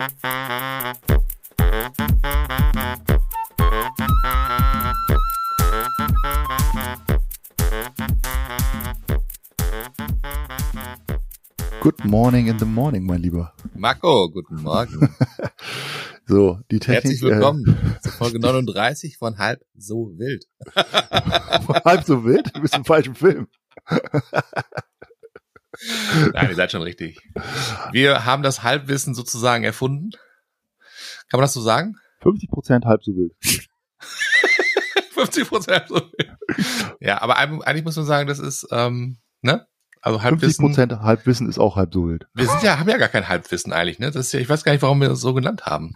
Good morning in the morning, mein Lieber. Marco, guten Morgen. so, die Technik. Herzlich willkommen äh, zur Folge 39 von Halb so wild. halb so wild? Du bist im falschen Film. Nein, ihr seid schon richtig. Wir haben das Halbwissen sozusagen erfunden. Kann man das so sagen? 50 Prozent halb so wild. 50 Prozent halb so wild. Ja, aber eigentlich muss man sagen, das ist, ähm, ne? Also Halbwissen. 50 Prozent Halbwissen ist auch halb so wild. Wir sind ja, haben ja gar kein Halbwissen eigentlich, ne? Das ist ja, ich weiß gar nicht, warum wir das so genannt haben.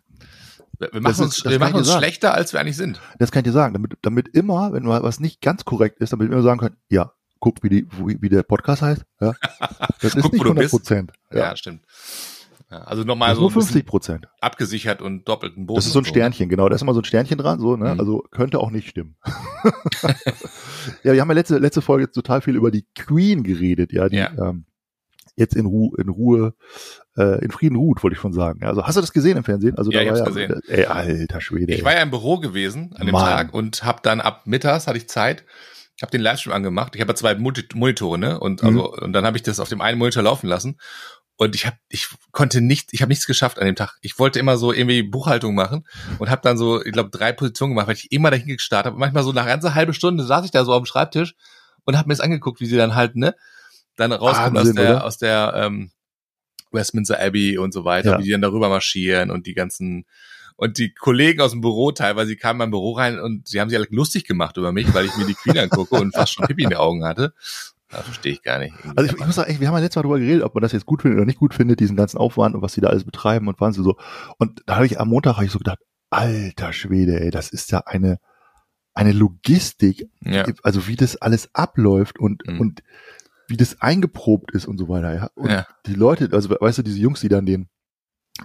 Wir machen ist, uns, wir machen uns schlechter, als wir eigentlich sind. Das kann ich dir sagen. Damit, damit immer, wenn mal was nicht ganz korrekt ist, damit wir immer sagen können, ja, guck, wie, die, wie der Podcast heißt. Ja. Das ist guck, nicht 100 Prozent. Ja. ja, stimmt. Ja, also nochmal so nur 50 Prozent. Abgesichert und doppelten Boden. Das ist so ein Sternchen, so, ne? genau. Da ist immer so ein Sternchen dran, so, ne? Mhm. Also könnte auch nicht stimmen. ja, wir haben ja letzte, letzte Folge total viel über die Queen geredet, ja, die ja. Ähm, jetzt in Ruhe, in Ruhe, äh, in Frieden ruht, wollte ich schon sagen. Also hast du das gesehen im Fernsehen? Also ja, da ich hab's ja, gesehen. Ey, alter Schwede. Ich ey. war ja im Büro gewesen an dem Mann. Tag und habe dann ab mittags hatte ich Zeit ich habe den Livestream angemacht. Ich habe ja zwei Monitore, ne? Und also mhm. und dann habe ich das auf dem einen Monitor laufen lassen. Und ich habe, ich konnte nicht, ich habe nichts geschafft an dem Tag. Ich wollte immer so irgendwie Buchhaltung machen und habe dann so, ich glaube, drei Positionen gemacht, weil ich immer dahin gestartet habe. Manchmal so nach ganze halbe Stunde saß ich da so am Schreibtisch und habe mir das angeguckt, wie sie dann halt, ne, dann rauskommen aus der, oder? aus der ähm, Westminster Abbey und so weiter, ja. wie die dann darüber marschieren und die ganzen und die Kollegen aus dem Büro teilweise, die kamen in mein Büro rein und sie haben sich alle lustig gemacht über mich, weil ich mir die Queen angucke und fast schon Pippi in den Augen hatte. Das verstehe ich gar nicht. Also ich, ich muss sagen, wir haben ja letztes Mal darüber geredet, ob man das jetzt gut findet oder nicht gut findet, diesen ganzen Aufwand und was sie da alles betreiben und Wahnsinn so. Und da habe ich am Montag habe ich so gedacht, alter Schwede, ey, das ist ja eine eine Logistik, ja. also wie das alles abläuft und mhm. und wie das eingeprobt ist und so weiter. Ja. Und ja. die Leute, also weißt du, diese Jungs, die dann den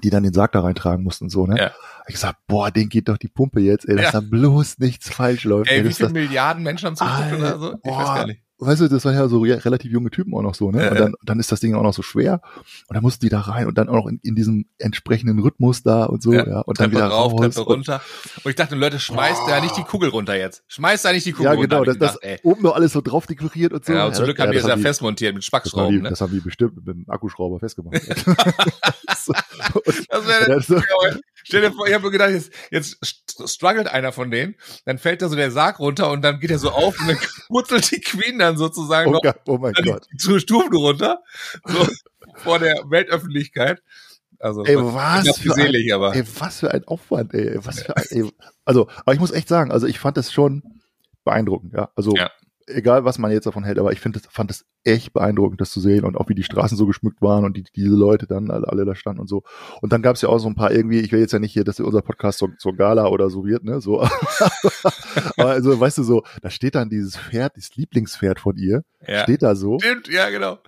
die dann den Sarg da reintragen mussten, so, ne? Ja. Ich gesagt, boah, den geht doch die Pumpe jetzt, ey, dass ja. da bloß nichts falsch läuft. Ey, ey wie viele Milliarden Menschen haben zugeguckt oder so? Ich boah, weiß gar nicht weißt du, das waren ja so relativ junge Typen auch noch so, ne? Und dann, dann ist das Ding auch noch so schwer. Und dann mussten die da rein und dann auch noch in, in diesem entsprechenden Rhythmus da und so, ja. ja. Und Treppe dann wieder rauf, raus. Treppe runter. Und ich dachte, Leute, schmeißt da nicht die Kugel runter jetzt. Schmeißt da nicht die Kugel runter. Ja, genau, das, das gedacht, oben noch alles so drauf dekoriert und so. Ja, und zum Glück ja, haben die das ja festmontiert mit Spackschrauben, das ne? Das haben die bestimmt mit einem Akkuschrauber festgemacht. das wäre. Stell dir vor, ich habe mir gedacht, jetzt, jetzt struggelt einer von denen, dann fällt da so der Sarg runter und dann geht er so auf und dann purzelt die Queen dann sozusagen oh noch Gott, oh mein Gott. Die Stufen runter, so vor der Weltöffentlichkeit. Also, ey, was für ein, aber. Ey, was für ein Aufwand, ey, was für ein, ey, also, aber ich muss echt sagen, also ich fand das schon beeindruckend, ja. Also, ja egal was man jetzt davon hält, aber ich finde, fand es echt beeindruckend, das zu sehen und auch wie die Straßen so geschmückt waren und die, diese Leute dann alle, alle da standen und so. Und dann gab es ja auch so ein paar irgendwie, ich will jetzt ja nicht hier, dass unser Podcast zur, zur Gala oder so wird, ne, so. aber also, weißt du, so, da steht dann dieses Pferd, dieses Lieblingspferd von ihr, ja. steht da so. Stimmt, ja, genau.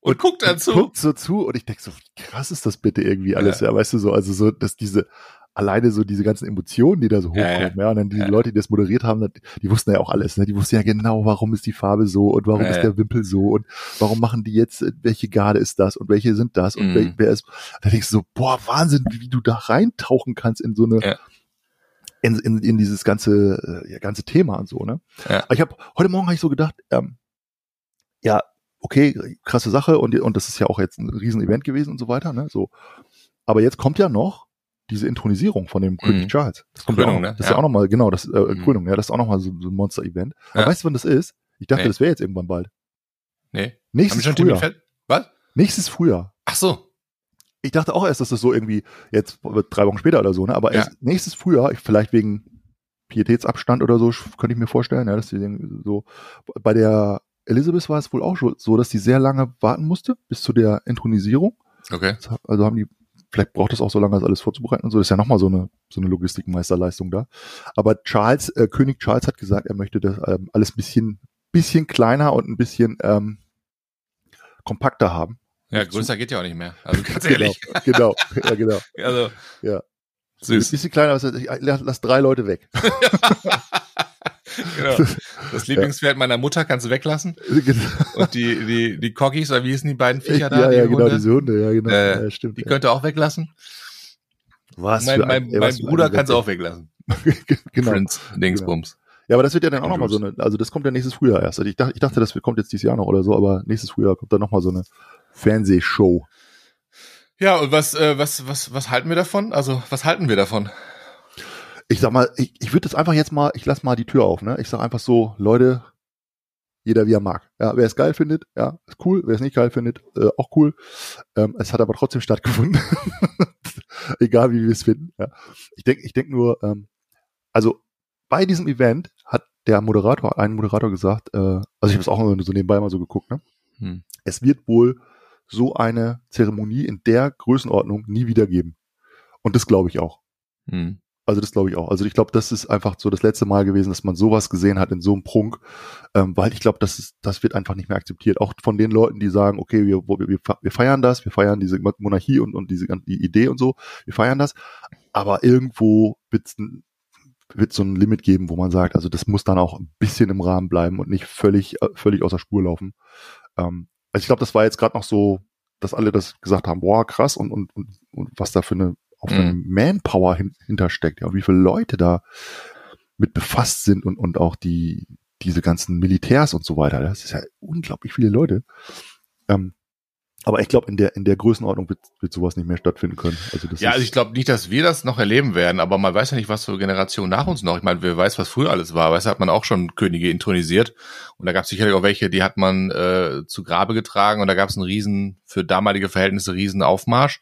Und, und guckt dann zu. Guckt so zu und ich denke so, wie krass ist das bitte irgendwie alles, ja, ja weißt du, so, also so, dass diese, alleine so diese ganzen Emotionen, die da so hochkommen, ja, ja. ja und dann die ja. Leute, die das moderiert haben, die wussten ja auch alles, ne? Die wussten ja genau, warum ist die Farbe so und warum ist der Wimpel so und warum machen die jetzt, welche Garde ist das und welche sind das und mhm. wer, wer, ist, da denkst du so, boah, Wahnsinn, wie du da reintauchen kannst in so eine, in, in, in dieses ganze, äh, ja, ganze Thema und so, ne? Ja. Aber ich habe, heute Morgen habe ich so gedacht, ähm, ja, okay, krasse Sache und, und das ist ja auch jetzt ein Riesenevent gewesen und so weiter, ne? So. Aber jetzt kommt ja noch diese Intronisierung von dem König mhm. Charles. Das kommt Krönung, auch, ne? Das ist ja auch nochmal, genau, das äh, mhm. Krönung, ja, das ist auch nochmal so, so ein Monster-Event. Aber ja. weißt du, wann das ist? Ich dachte, nee. das wäre jetzt irgendwann bald. Nee. Nächstes Frühjahr. Was? Nächstes Frühjahr. Ach so. Ich dachte auch erst, dass das so irgendwie jetzt drei Wochen später oder so, ne? Aber ja. erst nächstes Frühjahr, vielleicht wegen Pietätsabstand oder so, könnte ich mir vorstellen, ja, dass die so bei der Elizabeth war es wohl auch so, dass die sehr lange warten musste bis zu der Intronisierung. Okay. Also haben die Vielleicht braucht es auch so lange, das alles vorzubereiten und so. Das ist ja nochmal so eine, so eine Logistikmeisterleistung da. Aber Charles, äh, König Charles hat gesagt, er möchte das ähm, alles ein bisschen, bisschen kleiner und ein bisschen ähm, kompakter haben. Ja, größer geht ja auch nicht mehr. Also ganz ehrlich. genau, genau, ja, genau. Also, ja. Süß. Ein bisschen kleiner, also ich lass drei Leute weg. genau. Das Lieblingspferd meiner Mutter kannst du weglassen. Genau. Und die, die, die Coggies, oder wie hießen die beiden Viecher da? Ja, ja, genau, Hunde? diese Hunde, ja, genau. Äh, ja, stimmt. Die ja. könnt ihr auch weglassen. Was mein, mein, ein, ey, mein Bruder kann es auch weglassen. genau. Prince Dingsbums. Genau. Ja, aber das wird ja dann auch nochmal so eine, also das kommt ja nächstes Frühjahr erst. Also ich dachte, ich dachte, das kommt jetzt dieses Jahr noch oder so, aber nächstes Frühjahr kommt dann nochmal so eine Fernsehshow. Ja, und was, äh, was, was, was halten wir davon? Also, was halten wir davon? Ich sag mal, ich, ich würde das einfach jetzt mal, ich lass mal die Tür auf, ne? Ich sag einfach so, Leute, jeder wie er mag. Ja, wer es geil findet, ja, ist cool. Wer es nicht geil findet, äh, auch cool. Ähm, es hat aber trotzdem stattgefunden. Egal wie wir es finden. Ja. Ich denke, ich denke nur, ähm, also bei diesem Event hat der Moderator, ein Moderator gesagt, äh, also ich habe es auch so nebenbei mal so geguckt, ne? Hm. Es wird wohl so eine Zeremonie in der Größenordnung nie wieder geben. Und das glaube ich auch. Hm. Also das glaube ich auch. Also ich glaube, das ist einfach so das letzte Mal gewesen, dass man sowas gesehen hat in so einem Prunk, ähm, weil ich glaube, das ist, das wird einfach nicht mehr akzeptiert. Auch von den Leuten, die sagen, okay, wir, wir, wir feiern das, wir feiern diese Monarchie und, und diese die Idee und so, wir feiern das. Aber irgendwo wird wird so ein Limit geben, wo man sagt, also das muss dann auch ein bisschen im Rahmen bleiben und nicht völlig, äh, völlig außer Spur laufen. Ähm, also ich glaube, das war jetzt gerade noch so, dass alle das gesagt haben, boah, krass und, und, und, und was da für eine auf mhm. Manpower hin, hintersteckt, ja, wie viele Leute da mit befasst sind und, und auch die, diese ganzen Militärs und so weiter. Das ist ja unglaublich viele Leute. Ähm, aber ich glaube, in der, in der Größenordnung wird, wird sowas nicht mehr stattfinden können. Also das ja, also ich glaube nicht, dass wir das noch erleben werden, aber man weiß ja nicht, was für Generationen nach uns noch. Ich meine, wer weiß, was früher alles war. Weißt du, hat man auch schon Könige intronisiert. Und da gab es sicherlich auch welche, die hat man äh, zu Grabe getragen und da gab es einen riesen, für damalige Verhältnisse riesen Aufmarsch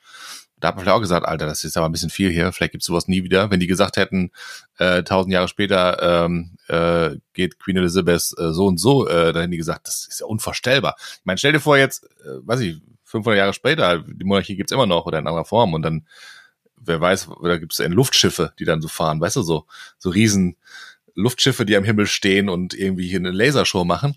da hat man vielleicht auch gesagt, Alter, das ist aber ein bisschen viel hier, vielleicht gibt's sowas nie wieder. Wenn die gesagt hätten, äh, tausend Jahre später ähm, äh, geht Queen Elizabeth äh, so und so, äh, dann hätten die gesagt, das ist ja unvorstellbar. Ich meine, stell dir vor jetzt, äh, weiß ich, 500 Jahre später, die Monarchie gibt's immer noch oder in anderer Form und dann, wer weiß, da gibt's Luftschiffe, die dann so fahren, weißt du, so, so riesen Luftschiffe, die am Himmel stehen und irgendwie hier eine Lasershow machen.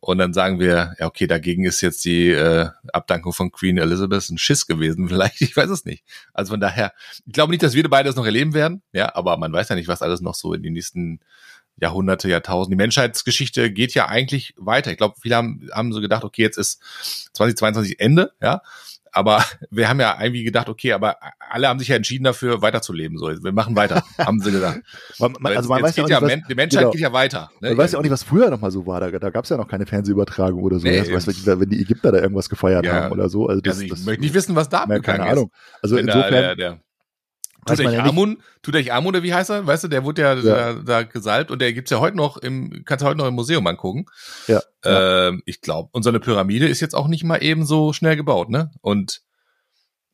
Und dann sagen wir, ja, okay, dagegen ist jetzt die äh, Abdankung von Queen Elizabeth ein Schiss gewesen, vielleicht, ich weiß es nicht. Also von daher, ich glaube nicht, dass wir beide das noch erleben werden, ja, aber man weiß ja nicht, was alles noch so in den nächsten Jahrhunderte, Jahrtausende. Die Menschheitsgeschichte geht ja eigentlich weiter. Ich glaube, viele haben, haben so gedacht, okay, jetzt ist 2022 Ende, ja. Aber wir haben ja irgendwie gedacht, okay, aber alle haben sich ja entschieden dafür, weiterzuleben. So, wir machen weiter, haben sie gesagt. man, man, also man jetzt weiß ja, auch nicht, was, die Menschheit genau. geht ja weiter. Ne? Man weiß ja auch nicht, was früher noch mal so war. Da, da gab es ja noch keine Fernsehübertragung oder so. Nee, ja, weißt, wenn die Ägypter da irgendwas gefeiert ja. haben oder so. Also, das, also ich das, möchte nicht wissen, was da na, Keine Ahnung. Also insofern. Der, der, der Tutanchamun, Tutanchamun, oder wie heißt er? Weißt du, der wurde ja, ja. Da, da gesalbt und der gibt's ja heute noch im, kannst du heute noch im Museum angucken. Ja. Ähm, ich glaube, und so eine Pyramide ist jetzt auch nicht mal eben so schnell gebaut, ne? Und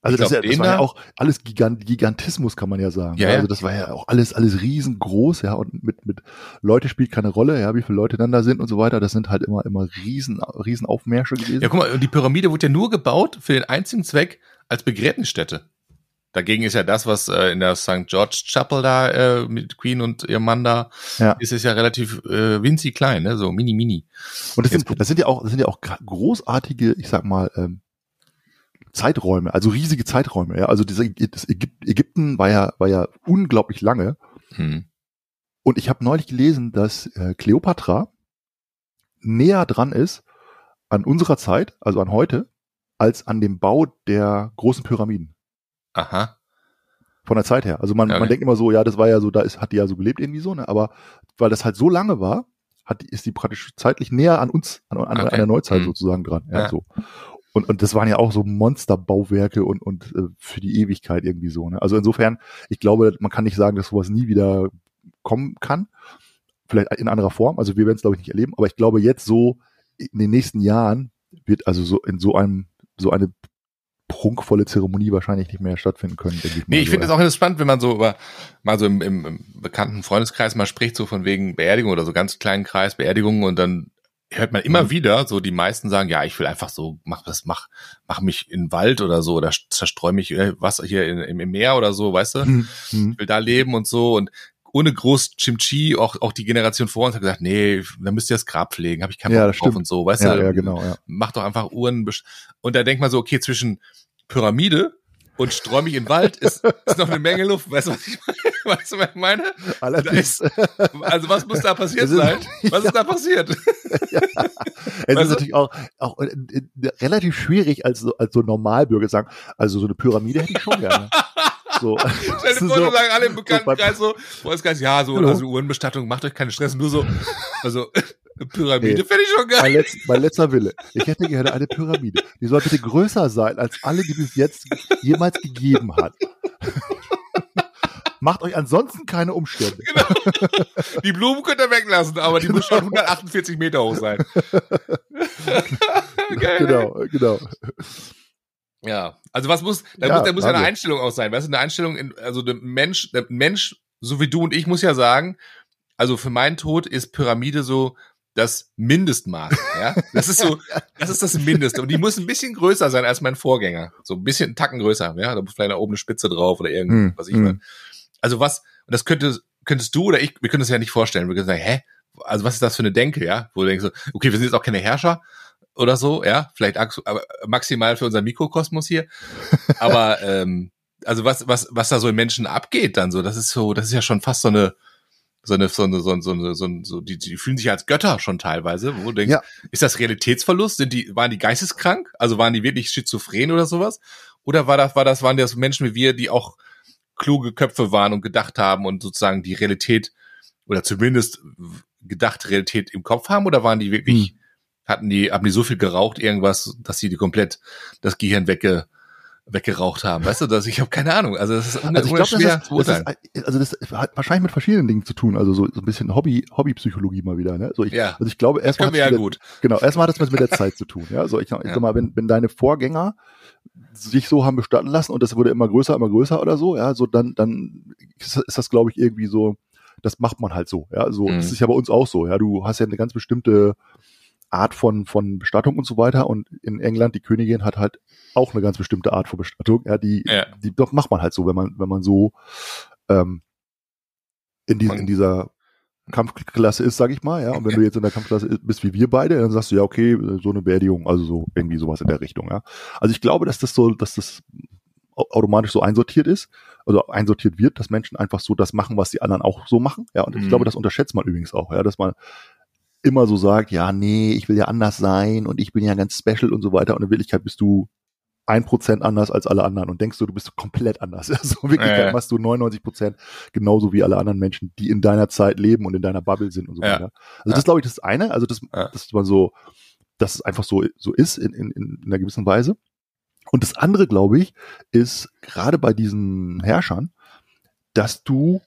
also das, glaub, ja, das war ja auch alles Gigant, Gigantismus, kann man ja sagen. Ja, also das war ja auch alles, alles riesengroß, ja, und mit, mit Leute spielt keine Rolle, ja, wie viele Leute dann da sind und so weiter. Das sind halt immer, immer riesen, riesen Aufmärsche gewesen. Ja, guck mal, die Pyramide wurde ja nur gebaut für den einzigen Zweck als Begräbnisstätte. Dagegen ist ja das, was äh, in der St. George Chapel da äh, mit Queen und ihrem Mann da ja. ist, es ja relativ äh, winzig klein, ne? so mini mini. Und das sind, das sind ja auch, das sind ja auch großartige, ich sag mal, ähm, Zeiträume, also riesige Zeiträume. Ja? Also diese, das Ägypten war ja, war ja unglaublich lange. Hm. Und ich habe neulich gelesen, dass äh, Kleopatra näher dran ist an unserer Zeit, also an heute, als an dem Bau der großen Pyramiden. Aha. Von der Zeit her. Also man, okay. man denkt immer so, ja, das war ja so, da ist, hat die ja so gelebt irgendwie so, ne? Aber weil das halt so lange war, hat, ist die praktisch zeitlich näher an uns, an, an, okay. an der Neuzeit hm. sozusagen dran. Ja, ja. So. Und, und das waren ja auch so Monsterbauwerke und, und äh, für die Ewigkeit irgendwie so. Ne? Also insofern, ich glaube, man kann nicht sagen, dass sowas nie wieder kommen kann. Vielleicht in anderer Form. Also wir werden es, glaube ich, nicht erleben. Aber ich glaube, jetzt so in den nächsten Jahren wird also so in so einem, so eine prunkvolle Zeremonie wahrscheinlich nicht mehr stattfinden können. Denke ich nee, ich finde es auch interessant, wenn man so über mal so im, im, im bekannten Freundeskreis mal spricht, so von wegen Beerdigung oder so ganz kleinen Kreis Beerdigungen und dann hört man immer mhm. wieder, so die meisten sagen, ja, ich will einfach so, mach das, mach, mach mich in den Wald oder so oder zerstreu mich äh, was hier in, im Meer oder so, weißt du? Mhm. Ich will da leben und so und ohne groß Chimchi, auch, auch die Generation vor uns hat gesagt, nee, da müsst ihr das Grab pflegen, habe ich keinen ja, Bock drauf und so, weißt ja, du? Ja, genau, ja. Mach doch einfach Uhren. Und da denkt man so, okay, zwischen Pyramide und in den Wald, ist, ist noch eine Menge Luft. Weißt du, was ich meine? Weißt du, was ich meine? Allerdings. also was muss da passiert sein? Was ist da passiert? Ja. Es weißt ist natürlich auch, auch relativ schwierig als so, als so Normalbürger sagen, also so eine Pyramide hätte ich schon gerne. So, Stell dir vor, so, sagen alle im Bekanntenkreis so, wo ist ganz, ja, so, also Uhrenbestattung, macht euch keine Stress, nur so, also, Pyramide nee, fände ich schon geil. Mein, letz, mein letzter Wille. Ich hätte gerne eine Pyramide. Die soll bitte größer sein als alle, die bis jetzt jemals gegeben hat. Macht euch ansonsten keine Umstände. Genau. Die Blumen könnt ihr weglassen, aber die genau. muss schon 148 Meter hoch sein. genau, genau. Ja, also was muss, da ja, muss, da muss ja eine Einstellung auch sein. Weißt du, eine Einstellung, in, also der Mensch, der Mensch, so wie du und ich, muss ja sagen, also für meinen Tod ist Pyramide so das Mindestmaß. Ja, das ist so, das ist das Mindeste. Und die muss ein bisschen größer sein als mein Vorgänger. So ein bisschen einen Tacken größer. Ja, da muss vielleicht da oben eine Spitze drauf oder irgendwas. Hm, ich hm. Also was, und das könnte, könntest du oder ich, wir können das ja nicht vorstellen. Wir können sagen, hä? Also was ist das für eine Denke, ja? Wo du denkst so, okay, wir sind jetzt auch keine Herrscher oder so, ja? Vielleicht maximal für unser Mikrokosmos hier. Aber ähm, also was, was, was da so im Menschen abgeht dann so, das ist so, das ist ja schon fast so eine, so eine, so eine, so eine, so eine, so, eine, so die, die fühlen sich als Götter schon teilweise, wo du denkst, ja. ist das Realitätsverlust? Sind die, waren die geisteskrank? Also waren die wirklich schizophren oder sowas? Oder war das, war das, waren das Menschen wie wir, die auch kluge Köpfe waren und gedacht haben und sozusagen die Realität oder zumindest gedachte Realität im Kopf haben? Oder waren die wirklich, hm. Hatten die, haben die so viel geraucht, irgendwas, dass sie die komplett das Gehirn wegge, weggeraucht haben. Weißt du, dass ich habe keine Ahnung. Also das ist also ich glaub, schwer das ist, das ist, also das hat wahrscheinlich mit verschiedenen Dingen zu tun. Also so, so ein bisschen Hobby Hobbypsychologie mal wieder. Ne? So ich, ja. Also ich glaube erstmal ja gut. Genau, erstmal hat das was mit der Zeit zu tun. Ja, so ich, ich ja. sag mal, wenn, wenn deine Vorgänger sich so haben bestatten lassen und das wurde immer größer, immer größer oder so, ja, so dann dann ist, ist das glaube ich irgendwie so. Das macht man halt so. Ja, so mhm. das ist ja bei uns auch so. Ja, du hast ja eine ganz bestimmte Art von, von Bestattung und so weiter. Und in England, die Königin hat halt auch eine ganz bestimmte Art von Bestattung. Ja, die, ja. die doch macht man halt so, wenn man, wenn man so ähm, in, die, in dieser Kampfklasse ist, sag ich mal, ja. Und wenn du jetzt in der Kampfklasse bist wie wir beide, dann sagst du ja, okay, so eine Beerdigung, also so irgendwie sowas in der Richtung, ja. Also ich glaube, dass das so, dass das automatisch so einsortiert ist, also einsortiert wird, dass Menschen einfach so das machen, was die anderen auch so machen, ja. Und ich mhm. glaube, das unterschätzt man übrigens auch, ja, dass man immer so sagt, ja, nee, ich will ja anders sein und ich bin ja ganz special und so weiter. Und in Wirklichkeit bist du ein Prozent anders als alle anderen und denkst du, du bist komplett anders. Also wirklich äh. machst du 99 Prozent genauso wie alle anderen Menschen, die in deiner Zeit leben und in deiner Bubble sind und so ja. weiter. Also ja. das glaube ich das eine, also das, ja. dass man so, dass es einfach so, so ist in, in, in einer gewissen Weise. Und das andere, glaube ich, ist gerade bei diesen Herrschern, dass du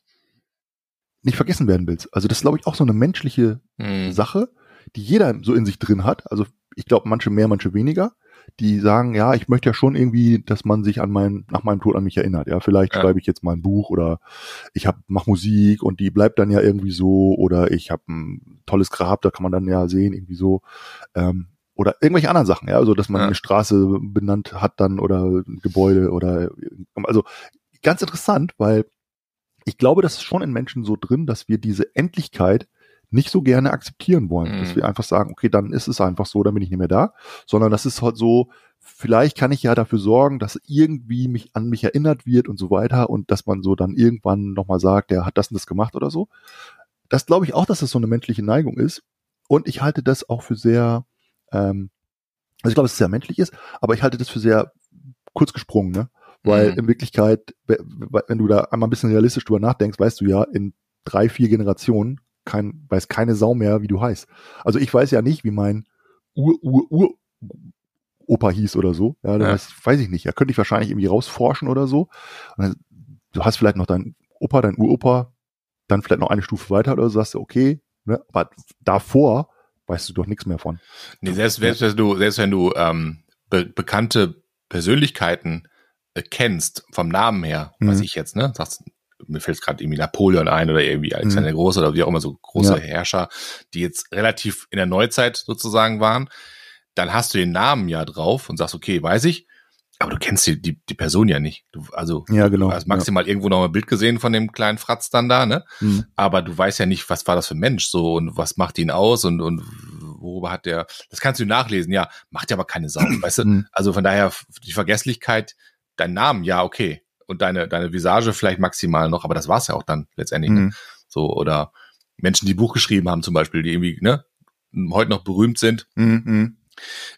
nicht vergessen werden willst. Also das ist, glaube ich, auch so eine menschliche mhm. Sache, die jeder so in sich drin hat. Also ich glaube, manche mehr, manche weniger. Die sagen, ja, ich möchte ja schon irgendwie, dass man sich an mein, nach meinem Tod an mich erinnert. Ja, vielleicht ja. schreibe ich jetzt mal ein Buch oder ich hab, mach Musik und die bleibt dann ja irgendwie so oder ich habe ein tolles Grab, da kann man dann ja sehen, irgendwie so. Ähm, oder irgendwelche anderen Sachen, ja, also dass man ja. eine Straße benannt hat dann oder ein Gebäude oder also ganz interessant, weil ich glaube, das ist schon in Menschen so drin, dass wir diese Endlichkeit nicht so gerne akzeptieren wollen. Mhm. Dass wir einfach sagen, okay, dann ist es einfach so, dann bin ich nicht mehr da. Sondern das ist halt so, vielleicht kann ich ja dafür sorgen, dass irgendwie mich an mich erinnert wird und so weiter und dass man so dann irgendwann nochmal sagt, der hat das und das gemacht oder so. Das glaube ich auch, dass das so eine menschliche Neigung ist. Und ich halte das auch für sehr, ähm, also ich glaube, dass es sehr menschlich ist, aber ich halte das für sehr kurz gesprungen, ne? Weil mhm. in Wirklichkeit, wenn du da einmal ein bisschen realistisch drüber nachdenkst, weißt du ja, in drei, vier Generationen kein, weiß keine Sau mehr, wie du heißt. Also ich weiß ja nicht, wie mein Ur-Ur-Ur Opa hieß oder so. Ja, ja. Weiß, weiß ich nicht. Ja, könnte ich wahrscheinlich irgendwie rausforschen oder so. Dann, du hast vielleicht noch deinen Opa, dein Uropa, dann vielleicht noch eine Stufe weiter oder so, sagst du, okay, ne, aber davor weißt du doch nichts mehr von. Nee, selbst, selbst wenn du, selbst wenn du ähm, be bekannte Persönlichkeiten kennst, vom Namen her, mhm. weiß ich jetzt, ne? Sagst, mir fällt gerade irgendwie Napoleon ein oder irgendwie Alexander mhm. der Große oder wie auch immer so große ja. Herrscher, die jetzt relativ in der Neuzeit sozusagen waren, dann hast du den Namen ja drauf und sagst, okay, weiß ich, aber du kennst die, die, die Person ja nicht. Du, also ja, genau. du hast maximal ja. irgendwo noch ein Bild gesehen von dem kleinen Fratz dann da, ne? Mhm. Aber du weißt ja nicht, was war das für ein Mensch so und was macht ihn aus und, und worüber hat der, das kannst du nachlesen, ja, macht ja aber keine Sau, weißt du? Mhm. Also von daher, die Vergesslichkeit dein Namen, ja, okay. Und deine, deine Visage vielleicht maximal noch, aber das war's ja auch dann letztendlich. Ne? Mhm. Ne? So, oder Menschen, die Buch geschrieben haben, zum Beispiel, die irgendwie, ne, heute noch berühmt sind. Mhm. mhm.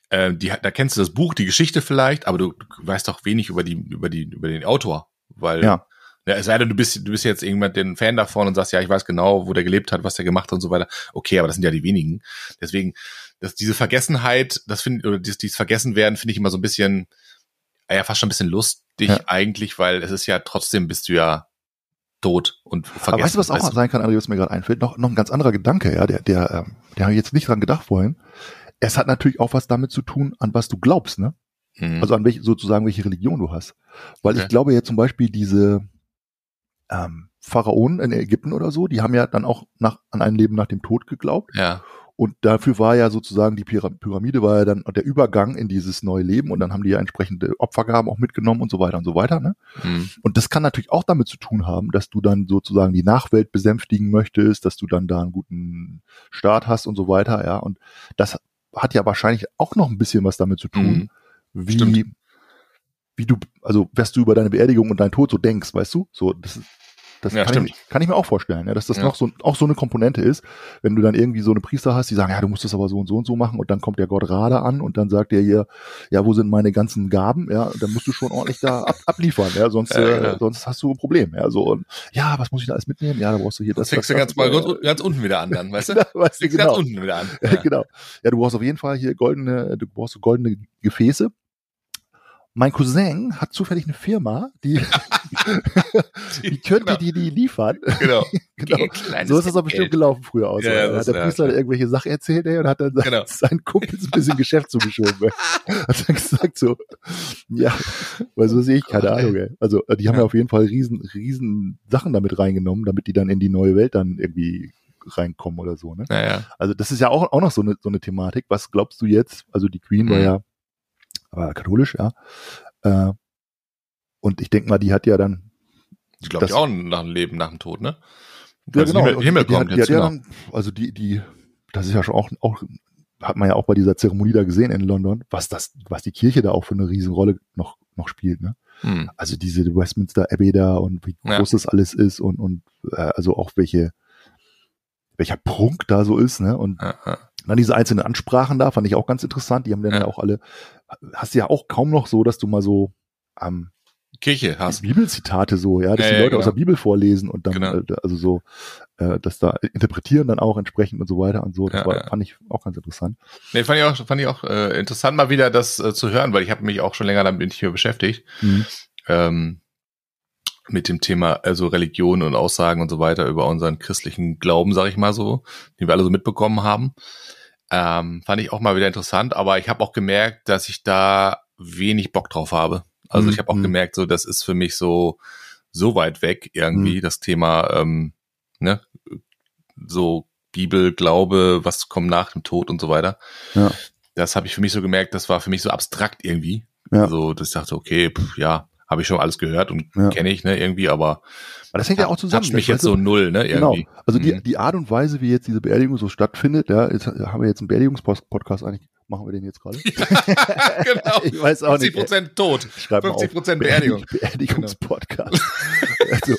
Äh, die, da kennst du das Buch, die Geschichte vielleicht, aber du, du weißt doch wenig über die, über die, über den Autor. weil ja. Ja, es sei denn, du bist, du bist jetzt irgendwann den Fan davon und sagst, ja, ich weiß genau, wo der gelebt hat, was der gemacht hat und so weiter. Okay, aber das sind ja die wenigen. Deswegen, dass diese Vergessenheit, das finde, oder dieses, dieses Vergessenwerden finde ich immer so ein bisschen, ja, fast schon ein bisschen lustig ja. eigentlich, weil es ist ja trotzdem bist du ja tot und vergessen. Aber weißt du, was auch sein kann, André, was mir gerade einfällt? Noch, noch ein ganz anderer Gedanke, ja, der, der, ähm, der habe ich jetzt nicht dran gedacht vorhin. Es hat natürlich auch was damit zu tun, an was du glaubst, ne? Mhm. Also an welche, sozusagen, welche Religion du hast. Weil okay. ich glaube ja zum Beispiel diese, ähm, Pharaonen in Ägypten oder so, die haben ja dann auch nach, an ein Leben nach dem Tod geglaubt. Ja. Und dafür war ja sozusagen die Pyramide war ja dann der Übergang in dieses neue Leben und dann haben die ja entsprechende Opfergaben auch mitgenommen und so weiter und so weiter. Ne? Mhm. Und das kann natürlich auch damit zu tun haben, dass du dann sozusagen die Nachwelt besänftigen möchtest, dass du dann da einen guten Start hast und so weiter. Ja, und das hat ja wahrscheinlich auch noch ein bisschen was damit zu tun, mhm. wie Stimmt wie du, also was du über deine Beerdigung und deinen Tod so denkst, weißt du? So, das ist, das ja, kann, ich, kann, ich, mir auch vorstellen, ja, dass das ja. noch so, auch so eine Komponente ist, wenn du dann irgendwie so eine Priester hast, die sagen, ja, du musst das aber so und so und so machen und dann kommt der Gott Rade an und dann sagt er hier, ja, wo sind meine ganzen Gaben, ja, dann musst du schon ordentlich da ab, abliefern, ja, sonst, ja, äh, sonst hast du ein Problem, ja, so, und, ja, was muss ich da alles mitnehmen? Ja, da brauchst du hier das. Das fängst du ganz mal ganz, ganz unten wieder an dann, weißt du? weißt du genau. ganz unten wieder an. Ja. genau. Ja, du brauchst auf jeden Fall hier goldene, du brauchst goldene Gefäße, mein Cousin hat zufällig eine Firma, die, die könnte genau. die die liefern. Genau. genau. So ist das auch bestimmt gelaufen früher aus. Ja, ja, hat der Priester ja. irgendwelche Sachen erzählt ey, und hat dann genau. seinen Kumpels ein bisschen Geschäft zugeschoben. hat dann gesagt so, ja, weil so sehe ich keine Ahnung. Ey. Also die haben ja. auf jeden Fall riesen riesen Sachen damit reingenommen, damit die dann in die neue Welt dann irgendwie reinkommen oder so. Ne? Ja, ja. Also das ist ja auch, auch noch so eine, so eine Thematik. Was glaubst du jetzt? Also die Queen mhm. war ja aber katholisch, ja. Äh, und ich denke mal, die hat ja dann. Ich glaube, die auch nach dem Leben nach dem Tod, ne? Ja, genau. Himmel, Himmel die, kommt die, jetzt, die genau. Dann, also die, die, das ist ja schon auch, auch, hat man ja auch bei dieser Zeremonie da gesehen in London, was das, was die Kirche da auch für eine Riesenrolle noch, noch spielt, ne? Hm. Also diese Westminster Abbey da und wie groß ja. das alles ist und, und äh, also auch welche, welcher Prunk da so ist, ne? Und ja, ja. Dann diese einzelnen Ansprachen da fand ich auch ganz interessant. Die haben dann ja, auch alle hast du ja auch kaum noch so, dass du mal so am Kirche hast. Bibelzitate so, ja, dass ja, die Leute genau. aus der Bibel vorlesen und dann, genau. äh, also so, äh, das da interpretieren dann auch entsprechend und so weiter und so. Das ja, war, fand ich auch ganz interessant. Nee, fand ich auch, fand ich auch äh, interessant, mal wieder das äh, zu hören, weil ich habe mich auch schon länger damit nicht mehr beschäftigt. Mhm. Ähm, mit dem Thema also Religion und Aussagen und so weiter über unseren christlichen Glauben, sag ich mal so, den wir alle so mitbekommen haben. Ähm, fand ich auch mal wieder interessant, aber ich habe auch gemerkt, dass ich da wenig Bock drauf habe. Also mhm. ich habe auch mhm. gemerkt, so das ist für mich so so weit weg irgendwie mhm. das Thema, ähm, ne, so Bibel, Glaube, was kommt nach dem Tod und so weiter. Ja. Das habe ich für mich so gemerkt, das war für mich so abstrakt irgendwie. Ja. Also, dass ich dachte, okay, pff, ja, habe ich schon alles gehört und ja. kenne ich, ne, irgendwie, aber aber das hängt ja auch zusammen. Das mich jetzt so null, ne? Genau. Irgendwie. Genau. Also die, mhm. die Art und Weise, wie jetzt diese Beerdigung so stattfindet, ja, jetzt haben wir jetzt einen Beerdigungspodcast eigentlich. Machen wir den jetzt gerade? genau. Ich weiß auch 50 Prozent tot. 50 Prozent Beerdigung. Beerdigungspodcast. Genau. also,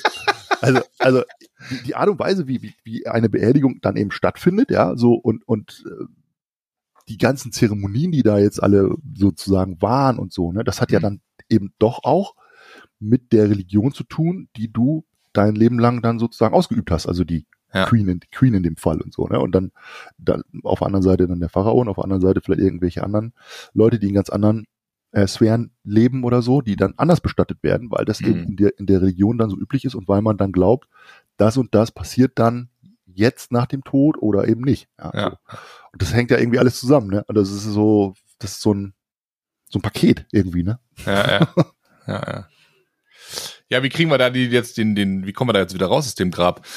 also, also die, die Art und Weise, wie, wie, wie eine Beerdigung dann eben stattfindet, ja, so und, und äh, die ganzen Zeremonien, die da jetzt alle sozusagen waren und so, ne, das hat mhm. ja dann eben doch auch mit der Religion zu tun, die du dein Leben lang dann sozusagen ausgeübt hast, also die ja. Queen, in, Queen in dem Fall und so, ne? Und dann, dann auf der anderen Seite dann der Pharao und auf der anderen Seite vielleicht irgendwelche anderen Leute, die in ganz anderen äh, Sphären leben oder so, die dann anders bestattet werden, weil das mhm. eben in der, in der Religion dann so üblich ist und weil man dann glaubt, das und das passiert dann jetzt nach dem Tod oder eben nicht. Ja, ja. So. Und das hängt ja irgendwie alles zusammen, ne? Und das ist so, das ist so ein, so ein Paket irgendwie, ne? Ja, ja. ja, ja. Ja, wie kriegen wir da die jetzt den, den, wie kommen wir da jetzt wieder raus aus dem Grab,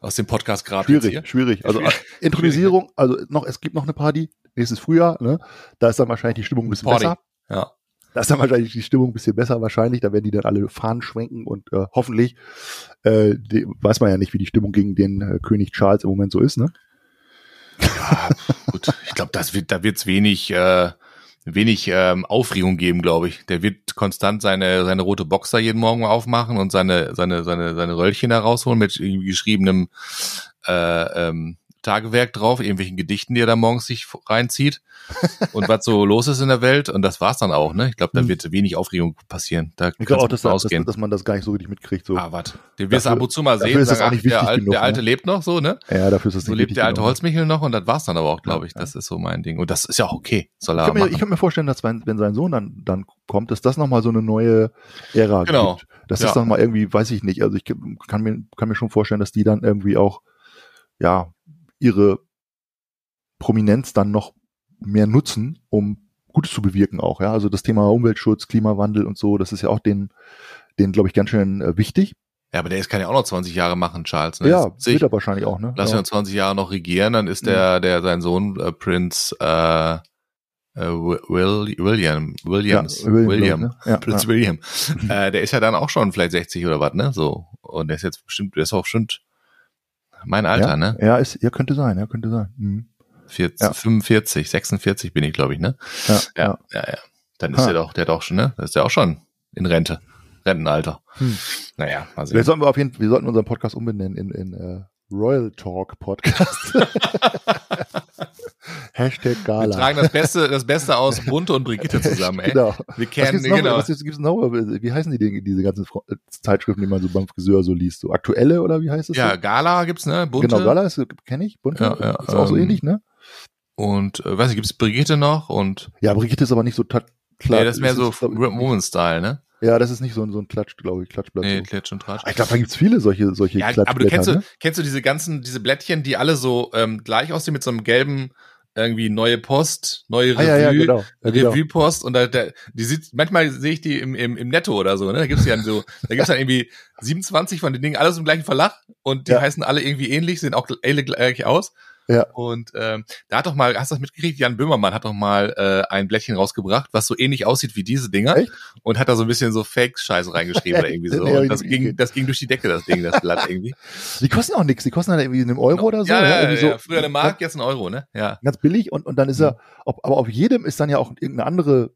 aus dem Podcast Grab? Schwierig, schwierig. Also schwierig. Intronisierung, also noch, es gibt noch eine Party, nächstes Frühjahr, ne? Da ist dann wahrscheinlich die Stimmung ein bisschen Party. besser. Ja. Da ist dann wahrscheinlich die Stimmung ein bisschen besser wahrscheinlich. Da werden die dann alle Fahnen schwenken und äh, hoffentlich, äh, die, weiß man ja nicht, wie die Stimmung gegen den äh, König Charles im Moment so ist, ne? Ja, gut. Ich glaube, das wird, da wird's wenig, äh, wenig ähm, Aufregung geben, glaube ich. Der wird konstant seine seine rote Boxer jeden Morgen aufmachen und seine seine seine seine Röllchen da rausholen mit geschriebenem äh, ähm, Tagewerk drauf, irgendwelchen Gedichten, die er da morgens sich reinzieht und was so los ist in der Welt und das war's dann auch, ne? Ich glaube, da hm. wird wenig Aufregung passieren. Da ich glaube auch, dass, dass, dass, man das gar nicht so richtig mitkriegt. So. Ah, warte. Den wirst du ab und zu mal sehen. Ist das auch nicht der, genug, der Alte ne? lebt noch so, ne? Ja, dafür ist das So lebt der alte. Holzmichel noch und das war's dann aber auch, glaube ich. Ja, das ist so mein Ding. Und das ist ja auch okay. Soll er ich kann, mir, ich kann mir vorstellen, dass wenn, wenn sein Sohn dann, dann kommt, dass das nochmal so eine neue Ära genau. gibt. Das ja. ist dann mal irgendwie, weiß ich nicht. Also ich kann mir, kann mir schon vorstellen, dass die dann irgendwie auch, ja, ihre Prominenz dann noch mehr nutzen, um Gutes zu bewirken auch. Ja, also das Thema Umweltschutz, Klimawandel und so, das ist ja auch den, den glaube ich ganz schön äh, wichtig. Ja, aber der ist, kann ja auch noch 20 Jahre machen, Charles. Ne? Ja, 70. wird er wahrscheinlich auch. Ne? Lass ja. ihn 20 Jahre noch regieren, dann ist der, der sein Sohn äh, Prinz äh, äh, Will, William, Williams, ja, William, William ne? ja, Prinz ja. William. äh, der ist ja dann auch schon vielleicht 60 oder was, ne? So und der ist jetzt bestimmt, der ist auch bestimmt mein Alter, ja, ne? Ja, ist, ja, könnte sein, ja, könnte sein. Mhm. 40, ja. 45, 46 bin ich, glaube ich, ne? Ja, ja, ja. ja. Dann ist ha. der doch, der doch schon, ne? Da ist der auch schon in Rente. Rentenalter. Hm. Naja, mal sehen. Vielleicht sollten wir auf jeden Fall, wir sollten unseren Podcast umbenennen in, in uh, Royal Talk Podcast. Hashtag Gala. Wir tragen das Beste, das Beste aus Bunte und Brigitte zusammen, ey. Genau. Wir kennen, was genau. Was gibt's noch? Wie heißen die Dinge, diese ganzen Zeitschriften, die man so beim Friseur so liest? So aktuelle oder wie heißt es? Ja, so? Gala gibt's, ne? Bunte. Genau, Gala kenne ich. Bunte ja, ja, ist auch so ähm, ähnlich, ne? Und, äh, weiß ich, gibt's Brigitte noch und. Ja, Brigitte ist aber nicht so klar. Nee, das ist mehr so Woman-Style, ne? Ja, das ist nicht so, so ein Klatsch, glaube ich, Klatschblatt. Nee, so. Klatsch und Tratsch. Ich glaube, da gibt's viele solche, solche ja, Aber du kennst, ne? du, kennst du diese ganzen, diese Blättchen, die alle so ähm, gleich aussehen mit so einem gelben irgendwie neue Post, neue Revue, ah, ja, ja, genau. ja, genau. Revue-Post und da, da, die sieht, manchmal sehe ich die im, im, im Netto oder so, ne? Da gibt's ja so, da gibt's dann irgendwie 27 von den Dingen, alles im gleichen Verlag und die heißen alle irgendwie ähnlich, sehen auch alle gleich aus. Ja. Und ähm, da hat doch mal, hast du das mitgekriegt? Jan Böhmermann hat doch mal äh, ein Blättchen rausgebracht, was so ähnlich aussieht wie diese Dinger Echt? und hat da so ein bisschen so Fake-Scheiße reingeschrieben oder irgendwie so. Und das ging, das ging durch die Decke, das Ding, das Blatt irgendwie. Die kosten auch nichts, die kosten dann irgendwie einen Euro oder so. Ja, ja, ja, so, ja. früher eine Mark, jetzt ein Euro, ne? Ja. Ganz billig und, und dann ist er, ob, aber auf jedem ist dann ja auch irgendeine andere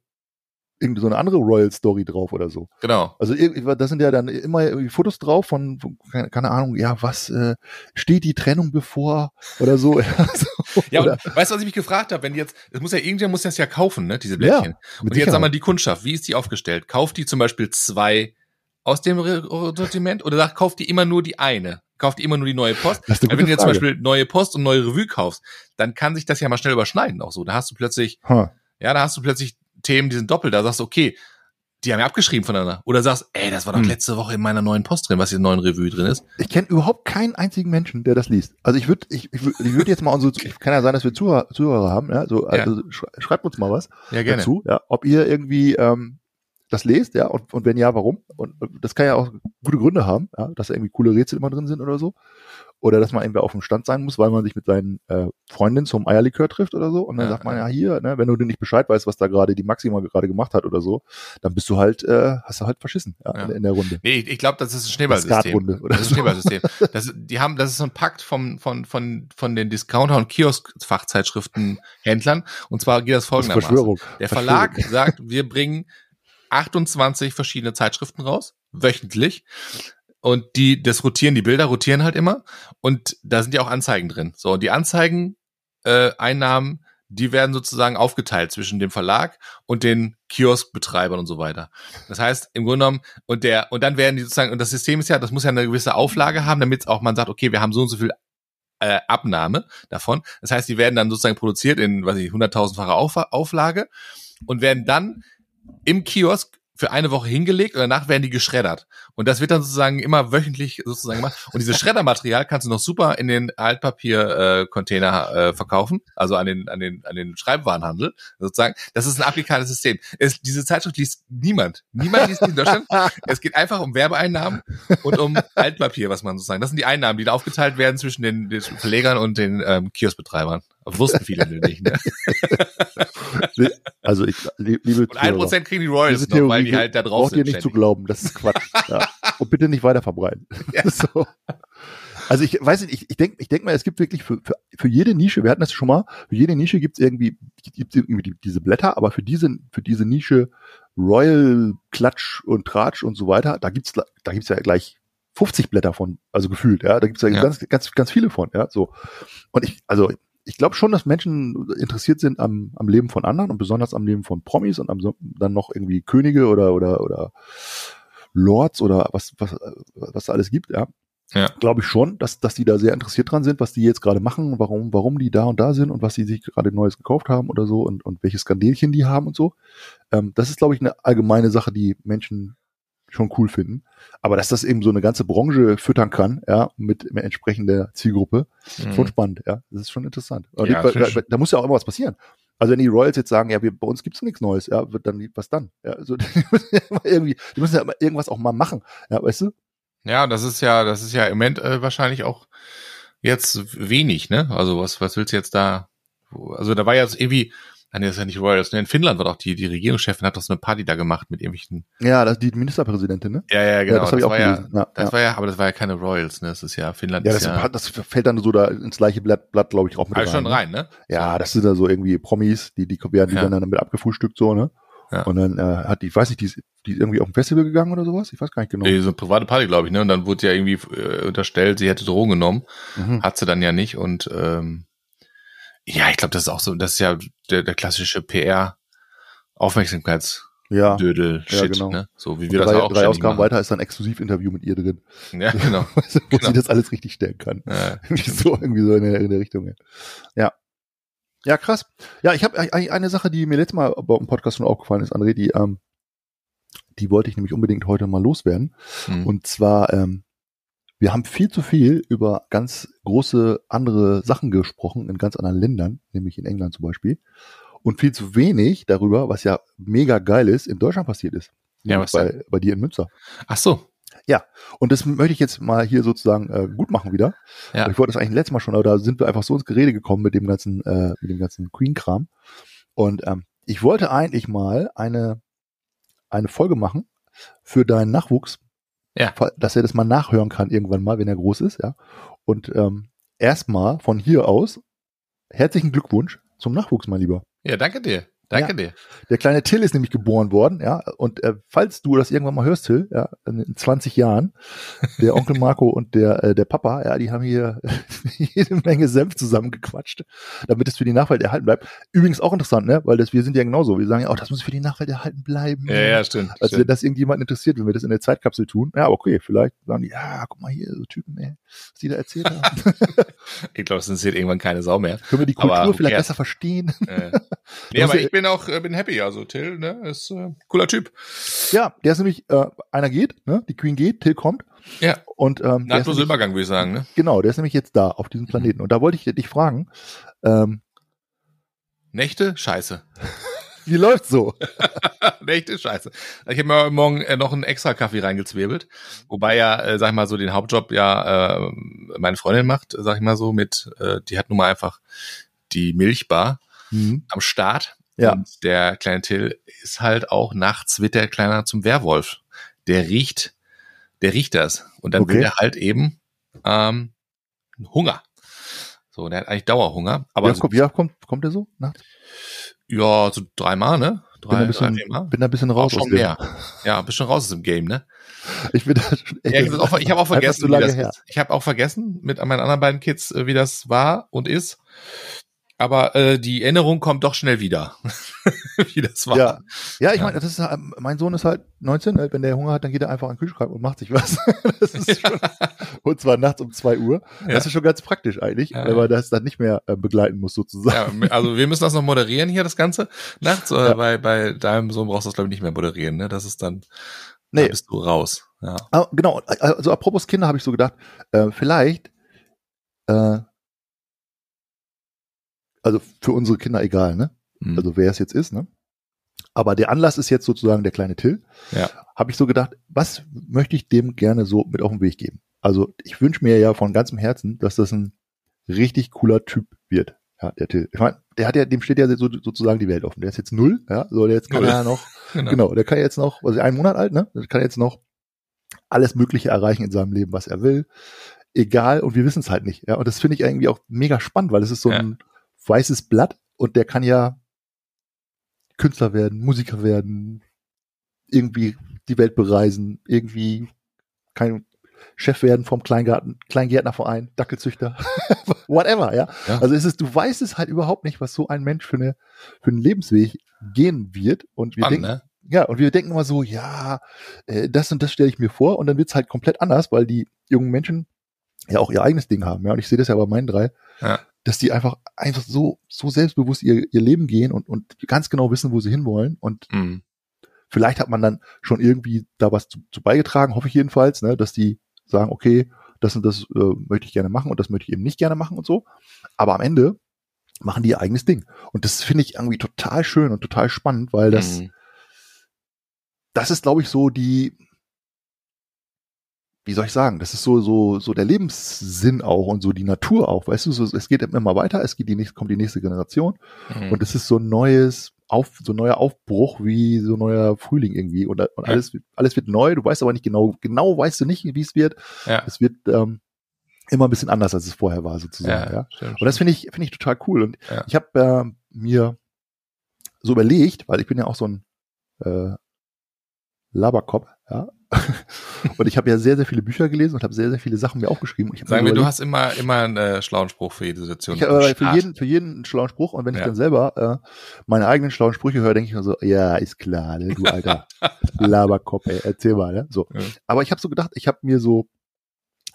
irgendwie so eine andere Royal Story drauf oder so. Genau. Also da sind ja dann immer irgendwie Fotos drauf von, von keine, keine, Ahnung, ja, was äh, steht die Trennung bevor oder so. ja, oder, und weißt du, was ich mich gefragt habe, wenn jetzt, es muss ja irgendjemand muss das ja kaufen, ne, diese Blättchen. Ja, und jetzt sag mal die Kundschaft, wie ist die aufgestellt? Kauft die zum Beispiel zwei aus dem Sortiment oder sagt, kauft die immer nur die eine? Kauft die immer nur die neue Post? Das ist Weil wenn du jetzt zum Beispiel neue Post und neue Revue kaufst, dann kann sich das ja mal schnell überschneiden auch so. Da hast du plötzlich, huh. ja, da hast du plötzlich Themen, die sind doppelt. Da sagst du, okay, die haben ja abgeschrieben voneinander. Oder sagst, ey, das war doch hm. letzte Woche in meiner neuen Post drin, was in der neuen Revue drin ist. Ich kenne überhaupt keinen einzigen Menschen, der das liest. Also ich würde, ich, ich, ich würde jetzt mal unsere, kann ja sein, dass wir Zuhörer, Zuhörer haben, ja, so, also ja. schreibt uns mal was ja, gerne. dazu, ja, ob ihr irgendwie ähm, das lest, ja, und, und wenn ja, warum? Und das kann ja auch gute Gründe haben, ja, dass da irgendwie coole Rätsel immer drin sind oder so oder dass man irgendwie auf dem Stand sein muss, weil man sich mit seinen äh, Freundinnen zum Eierlikör trifft oder so. Und dann ja, sagt man ja hier, ne, wenn du dir nicht Bescheid weißt, was da gerade die Maxima gerade gemacht hat oder so, dann bist du halt, äh, hast du halt verschissen ja, ja. In, der Runde. Nee, ich, ich glaube, das ist ein Schneeballsystem. Das, das ist ein Schneeballsystem. das, die haben, das ist so ein Pakt vom, von, von, von den Discounter- und Kiosk-Fachzeitschriftenhändlern. Und zwar geht das folgendermaßen. Verschwörung. Der Verlag sagt, wir bringen 28 verschiedene Zeitschriften raus, wöchentlich und die, das rotieren, die Bilder rotieren halt immer und da sind ja auch Anzeigen drin. So, und die Anzeigen, äh, Einnahmen, die werden sozusagen aufgeteilt zwischen dem Verlag und den Kioskbetreibern und so weiter. Das heißt, im Grunde genommen, und der, und dann werden die sozusagen, und das System ist ja, das muss ja eine gewisse Auflage haben, damit auch man sagt, okay, wir haben so und so viel äh, Abnahme davon. Das heißt, die werden dann sozusagen produziert in, weiß ich, hunderttausendfacher Auf Auflage und werden dann im Kiosk für eine Woche hingelegt und danach werden die geschreddert. Und das wird dann sozusagen immer wöchentlich sozusagen gemacht. Und dieses Schreddermaterial kannst du noch super in den Altpapier-Container äh, verkaufen, also an den, an den, an den Schreibwarenhandel sozusagen. Das ist ein applikates System. Es, diese Zeitschrift liest niemand. Niemand liest in Deutschland. es geht einfach um Werbeeinnahmen und um Altpapier, was man sozusagen. Das sind die Einnahmen, die da aufgeteilt werden zwischen den, den Verlegern und den ähm, Kioskbetreibern. Wussten viele nicht. Ne? Also ich, liebe Und ein Prozent kriegen die Royals noch, weil die halt da drauf braucht sind. Braucht ihr nicht zu glauben, das ist Quatsch. ja. Und bitte nicht weiter verbreiten. Ja. So. Also ich weiß nicht, ich, ich denke ich denk mal, es gibt wirklich für, für, für jede Nische, wir hatten das schon mal, für jede Nische gibt es irgendwie, gibt's irgendwie die, diese Blätter, aber für diese, für diese Nische Royal Klatsch und Tratsch und so weiter, da gibt's da gibt's ja gleich 50 Blätter von, also gefühlt, ja. Da gibt's ja, ja. ganz, ganz, ganz viele von, ja. So. Und ich, also ich glaube schon, dass Menschen interessiert sind am, am Leben von anderen und besonders am Leben von Promis und am, dann noch irgendwie Könige oder oder oder Lords oder was was was da alles gibt, ja. Ja. Glaube ich schon, dass dass die da sehr interessiert dran sind, was die jetzt gerade machen, warum warum die da und da sind und was sie sich gerade Neues gekauft haben oder so und und welche Skandelchen die haben und so. Ähm, das ist glaube ich eine allgemeine Sache, die Menschen schon cool finden. Aber dass das eben so eine ganze Branche füttern kann, ja, mit, mit entsprechender Zielgruppe, mhm. schon spannend, ja. Das ist schon interessant. Ja, da, da, da, muss ja auch immer was passieren. Also wenn die Royals jetzt sagen, ja, wir, bei uns gibt's nichts Neues, ja, wird dann was dann? Ja, also die müssen ja irgendwie, die müssen ja irgendwas auch mal machen, ja, weißt du? Ja, das ist ja, das ist ja im Moment äh, wahrscheinlich auch jetzt wenig, ne? Also was, was willst du jetzt da? Also da war ja irgendwie, Nein, das ist ja nicht Royals. In Finnland war doch die, die Regierungschefin hat doch so eine Party da gemacht mit irgendwelchen. Ja, das die Ministerpräsidentin, ne? Ja, ja, genau. Ja, das, das, war ja, ja, das war ja, aber das war ja keine Royals, ne? Das ist ja Finnland. Ja, das, ja, das fällt dann so da ins gleiche Blatt, Blatt glaube ich, auch mit also rein. schon rein, ne? Ja, das sind da so irgendwie Promis, die, die werden, die werden dann damit abgefrühstückt, so, ne? Ja. Und dann äh, hat die, ich weiß nicht, die ist, die ist irgendwie auf ein Festival gegangen oder sowas? Ich weiß gar nicht genau. Nee, so eine private Party, glaube ich, ne? Und dann wurde ja irgendwie äh, unterstellt, sie hätte Drogen genommen. Mhm. Hat sie dann ja nicht und ähm, ja, ich glaube, das ist auch so, das ist ja der, der klassische PR Aufmerksamkeits ja, Dödel Shit, ja, genau. ne? So wie wir drei, das auch drei Ausgaben machen. weiter ist ein Exklusivinterview mit ihr drin. Ja, genau. Wo genau. sie das alles richtig stellen kann. Ja, so, irgendwie so in der, in der Richtung. Ja. ja. Ja, krass. Ja, ich habe eine Sache, die mir letztes Mal im Podcast schon aufgefallen ist, André, die, ähm, die wollte ich nämlich unbedingt heute mal loswerden. Mhm. Und zwar, ähm, wir haben viel zu viel über ganz große andere Sachen gesprochen in ganz anderen Ländern, nämlich in England zum Beispiel. Und viel zu wenig darüber, was ja mega geil ist, in Deutschland passiert ist. Ja, was bei, denn? bei dir in Münster. Ach so. Ja, und das möchte ich jetzt mal hier sozusagen äh, gut machen wieder. Ja. Ich wollte das eigentlich letztes Mal schon, aber da sind wir einfach so ins Gerede gekommen mit dem ganzen, äh, mit dem ganzen Queen-Kram. Und ähm, ich wollte eigentlich mal eine, eine Folge machen für deinen Nachwuchs, ja. Dass er das mal nachhören kann irgendwann mal, wenn er groß ist, ja. Und ähm, erstmal von hier aus herzlichen Glückwunsch zum Nachwuchs, mein Lieber. Ja, danke dir. Danke ja. dir. Der kleine Till ist nämlich geboren worden, ja. Und äh, falls du das irgendwann mal hörst, Till, ja, in 20 Jahren, der Onkel Marco und der, äh, der Papa, ja, die haben hier jede Menge Senf zusammengequatscht, damit es für die Nachwelt erhalten bleibt. Übrigens auch interessant, ne? Weil das, wir sind ja genauso. Wir sagen ja, oh, das muss für die Nachwelt erhalten bleiben. Ja, ja, stimmt. Als wenn das irgendjemand interessiert, wenn wir das in der Zeitkapsel tun. Ja, okay, vielleicht sagen die, ja, guck mal hier, so Typen, ey, was die da erzählt haben. ich glaube, es interessiert irgendwann keine Sau mehr. Können wir die Kultur aber, vielleicht besser verstehen? Äh. Nee, aber ich bin auch, äh, bin happy also Till, ne, ist äh, cooler Typ. Ja, der ist nämlich, äh, einer geht, ne, die Queen geht, Till kommt. Ja. Und ähm, nahtloser Übergang, würde ich sagen, ne? Genau, der ist nämlich jetzt da auf diesem Planeten. Und da wollte ich dich fragen. Ähm, Nächte, scheiße. Wie läuft's so? Nächte, scheiße. Ich habe mir morgen äh, noch einen extra Kaffee reingezwirbelt, wobei ja, äh, sag ich mal so, den Hauptjob ja äh, meine Freundin macht, sag ich mal so, mit, äh, die hat nun mal einfach die Milchbar mhm. am Start ja. Und der kleine Till ist halt auch nachts wird der Kleiner zum Werwolf. Der riecht, der riecht das. Und dann okay. will er halt eben ähm, Hunger. So, der hat eigentlich Dauerhunger. Aber ja, so, kommt, ja, kommt, kommt der so nachts? Ja, so dreimal, ne? Drei, bin ein bisschen, drei, bin ein bisschen raus. Auch schon mehr. Ja, ein bisschen raus aus dem Game, ne? Ich bin da schon echt ja, ich, auch, ich habe auch vergessen, wie das ist. Ich habe auch vergessen mit meinen anderen beiden Kids, äh, wie das war und ist. Aber äh, die Erinnerung kommt doch schnell wieder, wie das war. Ja, ja ich meine, das ist ähm, mein Sohn ist halt 19, halt, wenn der Hunger hat, dann geht er einfach an den Kühlschrank und macht sich was. das ist schon, und zwar nachts um zwei Uhr. Ja. Das ist schon ganz praktisch eigentlich, ja. weil man das dann nicht mehr äh, begleiten muss sozusagen. Ja, also wir müssen das noch moderieren hier, das Ganze nachts. Äh, ja. bei, bei deinem Sohn brauchst du das glaube ich nicht mehr moderieren, ne? Das ist dann, nee. da bist du raus. Ja. Ah, genau, also apropos Kinder habe ich so gedacht, äh, vielleicht äh, also für unsere Kinder egal, ne? Mhm. Also wer es jetzt ist, ne? Aber der Anlass ist jetzt sozusagen der kleine Till. Ja. Habe ich so gedacht, was möchte ich dem gerne so mit auf den Weg geben? Also ich wünsche mir ja von ganzem Herzen, dass das ein richtig cooler Typ wird. Ja, der Till. Ich meine, der hat ja, dem steht ja so, sozusagen die Welt offen. Der ist jetzt null, ja, so der jetzt kann ja noch, genau. genau, der kann jetzt noch, also einen Monat alt, ne? Der kann jetzt noch alles Mögliche erreichen in seinem Leben, was er will. Egal, und wir wissen es halt nicht. Ja, und das finde ich irgendwie auch mega spannend, weil es ist so ja. ein weißes Blatt und der kann ja Künstler werden, Musiker werden, irgendwie die Welt bereisen, irgendwie kein, Chef werden vom Kleingarten, Kleingärtnerverein, Dackelzüchter, whatever, ja? ja. Also es ist, du weißt es halt überhaupt nicht, was so ein Mensch für eine, für einen Lebensweg gehen wird. Und wir Spannend, denken, ne? ja, und wir denken immer so, ja, äh, das und das stelle ich mir vor und dann wird's halt komplett anders, weil die jungen Menschen ja auch ihr eigenes Ding haben, ja. Und ich sehe das ja bei meinen drei, ja. Dass die einfach, einfach so, so selbstbewusst ihr, ihr Leben gehen und, und ganz genau wissen, wo sie hinwollen und mhm. Vielleicht hat man dann schon irgendwie da was zu, zu beigetragen, hoffe ich jedenfalls, ne, dass die sagen, okay, das und das äh, möchte ich gerne machen und das möchte ich eben nicht gerne machen und so. Aber am Ende machen die ihr eigenes Ding. Und das finde ich irgendwie total schön und total spannend, weil das, mhm. das ist, glaube ich, so die, wie soll ich sagen, das ist so, so, so der Lebenssinn auch und so die Natur auch, weißt du, so, es geht immer weiter, es geht die nächste, kommt die nächste Generation mhm. und es ist so ein neues, auf, so ein neuer Aufbruch wie so ein neuer Frühling irgendwie und, und ja. alles, alles wird neu, du weißt aber nicht genau, genau weißt du nicht, wie es wird. Ja. Es wird ähm, immer ein bisschen anders, als es vorher war, sozusagen. Ja, ja. Und das finde ich, finde ich total cool. Und ja. ich habe äh, mir so überlegt, weil ich bin ja auch so ein äh, Laberkopf, ja, und ich habe ja sehr, sehr viele Bücher gelesen und habe sehr, sehr viele Sachen mir aufgeschrieben. Sagen wir, du hast immer, immer einen äh, schlauen Spruch für jede Situation. Ich habe für jeden, für jeden einen schlauen Spruch und wenn ja. ich dann selber äh, meine eigenen schlauen Sprüche höre, denke ich mir so, ja, ist klar, ne, du alter Laberkopf, ey, erzähl mal, ne? So. Ja. Aber ich habe so gedacht, ich habe mir so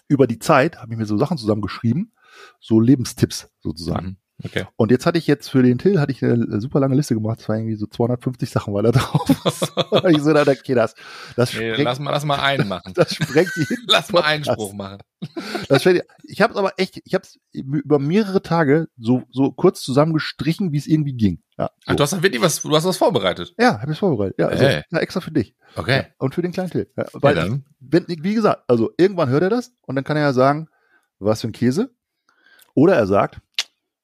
über die Zeit, habe ich mir so Sachen zusammengeschrieben, so Lebenstipps sozusagen. Mhm. Okay. Und jetzt hatte ich jetzt für den Till hatte ich eine super lange Liste gemacht. Das war irgendwie so 250 Sachen war da drauf. ich so, okay, das, das nee, sprengt, lass mal, lass mal einen machen. Das sprengt die. lass mal einen Spruch machen. das sprengt, ich habe es aber echt, ich habe es über mehrere Tage so, so kurz zusammengestrichen, wie es irgendwie ging. Ja, so. Ach, du hast da wirklich was, du hast was vorbereitet? Ja, habe ich vorbereitet. Ja, also, hey. ja, extra für dich. Okay. Ja, und für den kleinen Till. Ja, weil, ja, wenn, wie gesagt, also irgendwann hört er das und dann kann er ja sagen, was für ein Käse. Oder er sagt,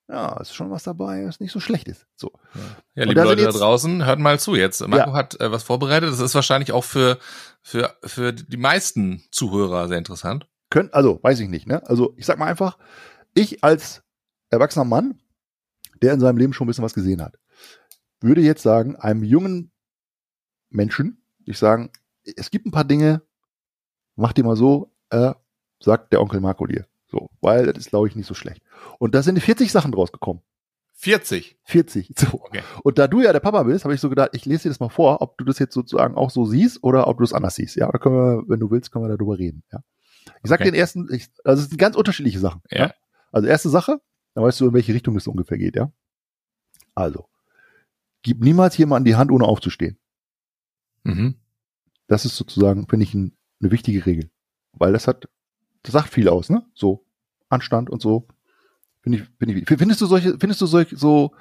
ja, ist schon was dabei, was nicht so schlecht ist. So. Ja, ja liebe Leute da draußen, hört mal zu jetzt. Marco ja. hat äh, was vorbereitet. Das ist wahrscheinlich auch für, für, für die meisten Zuhörer sehr interessant. Könnt, also, weiß ich nicht, ne? Also, ich sag mal einfach, ich als erwachsener Mann, der in seinem Leben schon ein bisschen was gesehen hat, würde jetzt sagen, einem jungen Menschen, ich sagen, es gibt ein paar Dinge, mach die mal so, äh, sagt der Onkel Marco dir. So, weil das ist, glaube ich, nicht so schlecht. Und da sind 40 Sachen draus gekommen. 40? 40, so. Okay. Und da du ja der Papa bist, habe ich so gedacht, ich lese dir das mal vor, ob du das jetzt sozusagen auch so siehst oder ob du es anders siehst. Ja, da können wir, wenn du willst, können wir darüber reden. Ja. Ich sag okay. den ersten, ich, also es sind ganz unterschiedliche Sachen. Ja. ja. Also erste Sache, dann weißt du, in welche Richtung es ungefähr geht, ja. Also, gib niemals jemanden die Hand, ohne aufzustehen. Mhm. Das ist sozusagen, finde ich, ein, eine wichtige Regel. Weil das hat das sagt viel aus, ne? So Anstand und so. Finde ich, find ich, findest du solche, findest du solche, so,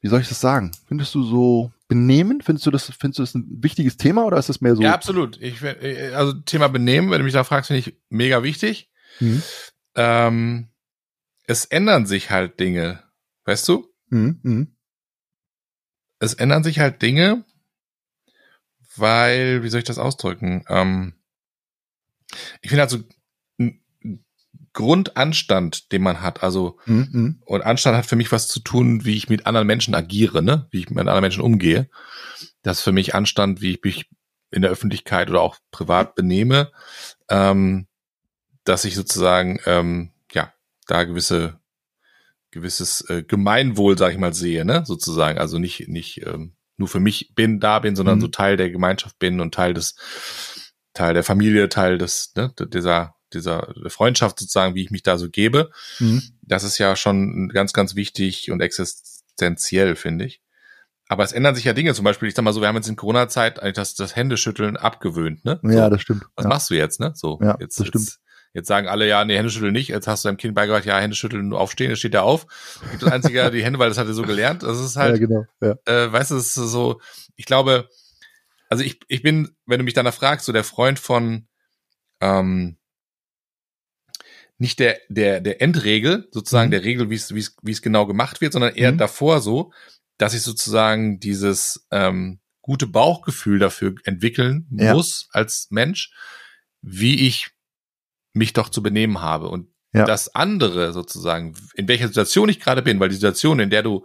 wie soll ich das sagen? Findest du so Benehmen? Findest du das, findest du das ein wichtiges Thema oder ist das mehr so? Ja, absolut. Ich, also Thema Benehmen, wenn du mich da fragst, finde ich mega wichtig. Mhm. Ähm, es ändern sich halt Dinge, weißt du? Mhm. Mhm. Es ändern sich halt Dinge, weil, wie soll ich das ausdrücken? Ähm, ich finde also Grundanstand, den man hat, also mhm. und Anstand hat für mich was zu tun, wie ich mit anderen Menschen agiere, ne, wie ich mit anderen Menschen umgehe. Das ist für mich Anstand, wie ich mich in der Öffentlichkeit oder auch privat benehme, ähm, dass ich sozusagen ähm, ja da gewisse gewisses äh, Gemeinwohl, sag ich mal, sehe, ne, sozusagen, also nicht nicht ähm, nur für mich bin, da bin, sondern mhm. so Teil der Gemeinschaft bin und Teil des Teil der Familie, Teil des, ne, dieser, dieser Freundschaft sozusagen, wie ich mich da so gebe. Mhm. Das ist ja schon ganz, ganz wichtig und existenziell, finde ich. Aber es ändern sich ja Dinge. Zum Beispiel, ich sag mal so, wir haben jetzt in Corona-Zeit eigentlich das, das Händeschütteln abgewöhnt, ne? So, ja, das stimmt. Was ja. machst du jetzt, ne? So, ja, jetzt, das stimmt. Jetzt, jetzt sagen alle, ja, nee, Händeschütteln nicht. Jetzt hast du deinem Kind beigebracht, ja, Händeschütteln, nur aufstehen, jetzt steht er auf. Gibt das einzige die Hände, weil das hat er so gelernt. Das ist halt, ja, genau, ja. Äh, weißt du, es ist so, ich glaube, also ich, ich bin, wenn du mich danach fragst, so der Freund von, ähm, nicht der, der, der Endregel, sozusagen mhm. der Regel, wie es, wie es, wie es genau gemacht wird, sondern eher mhm. davor so, dass ich sozusagen dieses ähm, gute Bauchgefühl dafür entwickeln ja. muss als Mensch, wie ich mich doch zu benehmen habe. Und ja. das andere sozusagen, in welcher Situation ich gerade bin, weil die Situation, in der du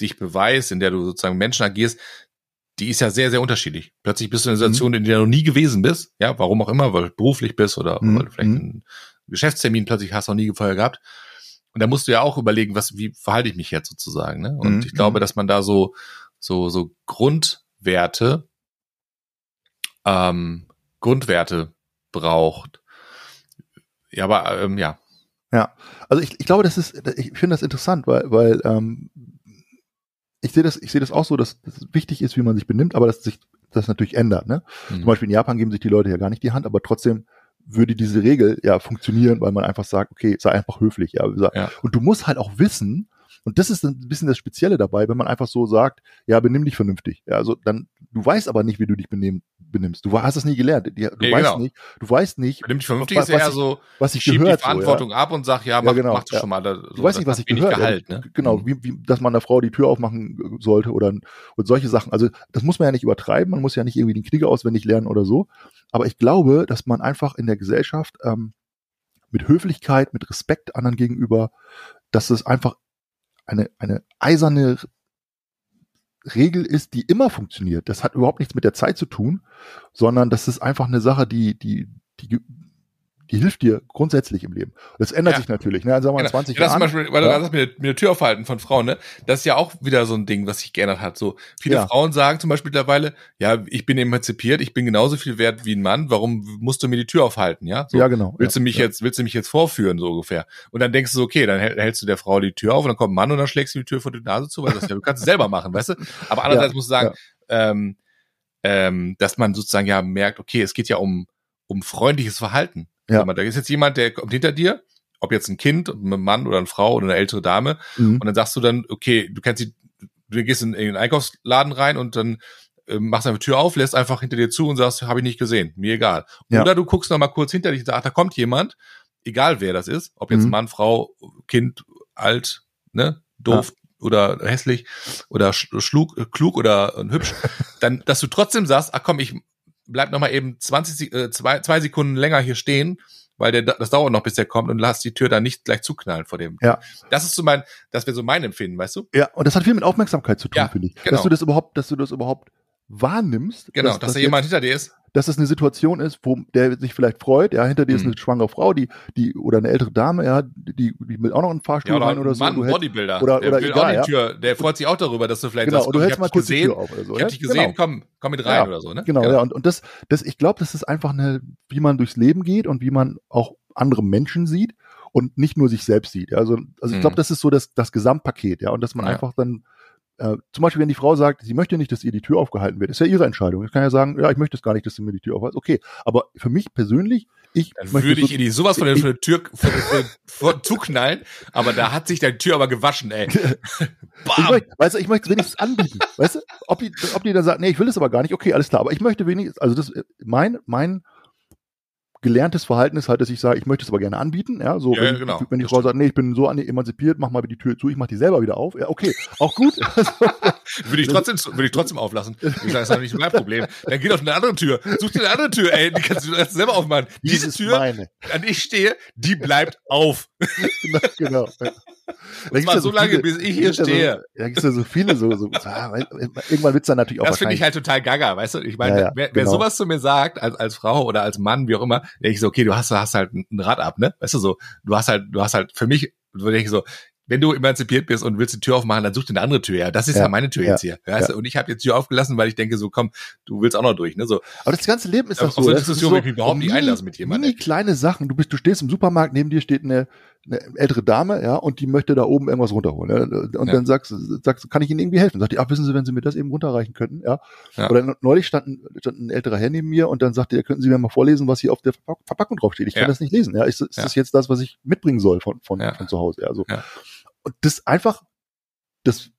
dich beweist, in der du sozusagen Menschen agierst, die ist ja sehr, sehr unterschiedlich. Plötzlich bist du in einer Situation, in der du noch nie gewesen bist, ja, warum auch immer, weil du beruflich bist oder mhm. weil du vielleicht mhm. Geschäftstermin plötzlich hast, noch nie vorher gehabt. Und da musst du ja auch überlegen, was, wie verhalte ich mich jetzt sozusagen, ne? Und mhm. ich glaube, mhm. dass man da so, so, so Grundwerte, ähm, Grundwerte braucht. Ja, aber ähm, ja. Ja, also ich, ich glaube, das ist, ich finde das interessant, weil, weil ähm, ich sehe das, ich sehe das auch so, dass, dass es wichtig ist, wie man sich benimmt, aber dass sich das natürlich ändert. Ne? Mhm. Zum Beispiel in Japan geben sich die Leute ja gar nicht die Hand, aber trotzdem würde diese Regel ja funktionieren, weil man einfach sagt, okay, sei einfach höflich. Ja. ja. Und du musst halt auch wissen, und das ist ein bisschen das Spezielle dabei, wenn man einfach so sagt, ja, benimm dich vernünftig. Ja, also dann, du weißt aber nicht, wie du dich benehmen, benimmst. Du hast es nie gelernt. Du nee, weißt genau. nicht, du weißt nicht. Benimm dich vernünftig was, ist eher so, was ich schieb gehört, die Verantwortung so, ja. ab und sag, ja, mach, ja, genau, mach das ja. schon mal. Da, so, du weißt nicht, was ich gehört. Gehalt, ne? Genau, wie, wie, dass man der Frau die Tür aufmachen sollte oder und solche Sachen. Also das muss man ja nicht übertreiben. Man muss ja nicht irgendwie den Krieger auswendig lernen oder so. Aber ich glaube, dass man einfach in der Gesellschaft ähm, mit Höflichkeit, mit Respekt anderen gegenüber, dass es einfach eine, eine eiserne Regel ist, die immer funktioniert. Das hat überhaupt nichts mit der Zeit zu tun, sondern das ist einfach eine Sache, die, die, die die hilft dir grundsätzlich im Leben. Das ändert ja. sich natürlich, ne? Also sagen wir genau. 20 ja, das Jahren. Zum Beispiel, weil ja. du sagst, mit, mit der Tür aufhalten von Frauen, ne? Das ist ja auch wieder so ein Ding, was sich geändert hat. So viele ja. Frauen sagen zum Beispiel mittlerweile, ja, ich bin emanzipiert, ich bin genauso viel wert wie ein Mann. Warum musst du mir die Tür aufhalten, ja? So, ja, genau. Willst du mich jetzt, willst du mich jetzt vorführen, so ungefähr? Und dann denkst du, okay, dann hältst du der Frau die Tür auf und dann kommt ein Mann und dann schlägst du die Tür vor die Nase zu, weil das ja, du kannst es selber machen, weißt du? Aber andererseits musst du sagen, ähm, ähm, dass man sozusagen ja merkt, okay, es geht ja um um freundliches Verhalten. Ja. Da ist jetzt jemand, der kommt hinter dir, ob jetzt ein Kind, ein Mann oder eine Frau oder eine ältere Dame, mhm. und dann sagst du dann, okay, du kennst die, du gehst in, den Einkaufsladen rein und dann äh, machst einfach die Tür auf, lässt einfach hinter dir zu und sagst, habe ich nicht gesehen, mir egal. Ja. Oder du guckst noch mal kurz hinter dich und sagst, da kommt jemand, egal wer das ist, ob jetzt mhm. Mann, Frau, Kind, alt, ne, doof, ja oder hässlich oder schlug, klug oder hübsch, dann, dass du trotzdem sagst, ach komm, ich bleib noch mal eben 20, äh, zwei, zwei Sekunden länger hier stehen, weil der, das dauert noch, bis der kommt und lass die Tür dann nicht gleich zuknallen vor dem. Ja. Das ist so mein, das wäre so mein Empfinden, weißt du? Ja, und das hat viel mit Aufmerksamkeit zu tun, ja, finde ich. Genau. Dass du das überhaupt, dass du das überhaupt wahrnimmst. Genau, dass, dass da jemand hinter dir ist. Dass es eine Situation ist, wo der sich vielleicht freut, ja, hinter dir mhm. ist eine schwangere Frau, die, die, oder eine ältere Dame, ja, die, die mit auch noch einen Fahrstuhl ja, oder rein oder so. Mann, du Bodybuilder. Oder, der oder will egal, auch die Tür, der freut sich auch darüber, dass du vielleicht genau, sagst, du hältst mal kurz gesehen, die Tür auf oder so. Ich hab dich gesehen, genau. komm, komm mit rein ja, oder so, ne? Genau, genau, ja, und, und das, das, ich glaube, das ist einfach eine, wie man durchs Leben geht und wie man auch andere Menschen sieht und nicht nur sich selbst sieht. Ja, also, also ich glaube, mhm. das ist so das, das Gesamtpaket, ja, und dass man ja. einfach dann äh, zum Beispiel, wenn die Frau sagt, sie möchte nicht, dass ihr die Tür aufgehalten wird, ist ja ihre Entscheidung. Ich kann ja sagen, ja, ich möchte es gar nicht, dass du mir die Tür aufhältst. Okay, aber für mich persönlich, ich Dann würde ich ihr die sowas von der, von der Tür von, von, von, zuknallen, aber da hat sich deine Tür aber gewaschen, ey. ich möchte, weißt du, ich möchte es wenigstens anbieten. weißt du, ob die, ob die dann sagt, nee, ich will es aber gar nicht, okay, alles klar, aber ich möchte wenigstens, also das, mein, mein, gelerntes Verhalten ist halt, dass ich sage, ich möchte es aber gerne anbieten. Ja, so ja, wenn, genau. wenn die Frau sagt, nee, ich bin so emanzipiert, mach mal die Tür zu, ich mach die selber wieder auf. Ja, okay, auch gut. würde ich trotzdem, würde ich trotzdem auflassen. Ich sage, das ist nicht mein Problem. Dann geh auf eine andere Tür. Such dir eine andere Tür, ey. Die kannst du selber aufmachen. Diese Tür, meine. an ich stehe, die bleibt auf. genau. genau. Und zwar so, so lange, viele, bis ich hier stehe. Ja so, da gibt's ja so viele so, so ah, irgendwann wird's dann natürlich auch Das finde ich halt total gaga, weißt du? Ich meine, ja, ja, wer, wer genau. sowas zu mir sagt, als, als Frau oder als Mann, wie auch immer, denke ich so, okay, du hast, hast halt ein Rad ab, ne? Weißt du so, du hast halt, du hast halt für mich, denke ich so, wenn du emanzipiert bist und willst die Tür aufmachen, dann such dir eine andere Tür. Ja, das ist ja, ja meine Tür ja, jetzt hier. Weißt ja. Und ich habe jetzt die Tür aufgelassen, weil ich denke, so komm, du willst auch noch durch. Ne? So. Aber das ganze Leben ist doch so. Auf so eine Diskussion will ich mich überhaupt nicht einlassen mit jemandem. Mini kleine Sachen. Du bist, du stehst im Supermarkt, neben dir steht eine, eine ältere Dame, ja, und die möchte da oben irgendwas runterholen. Ja? Und ja. dann sagst, sagst, kann ich Ihnen irgendwie helfen? Sagt die, ach, wissen Sie, wenn Sie mir das eben runterreichen könnten, ja. ja. Oder neulich stand ein, stand ein älterer Herr neben mir und dann sagte er, könnten Sie mir mal vorlesen, was hier auf der Verpackung draufsteht? Ich kann das nicht lesen, ja. Ist, ist das jetzt das, was ich mitbringen soll von, von, von zu Hause? Ja, so. Und das einfach, das,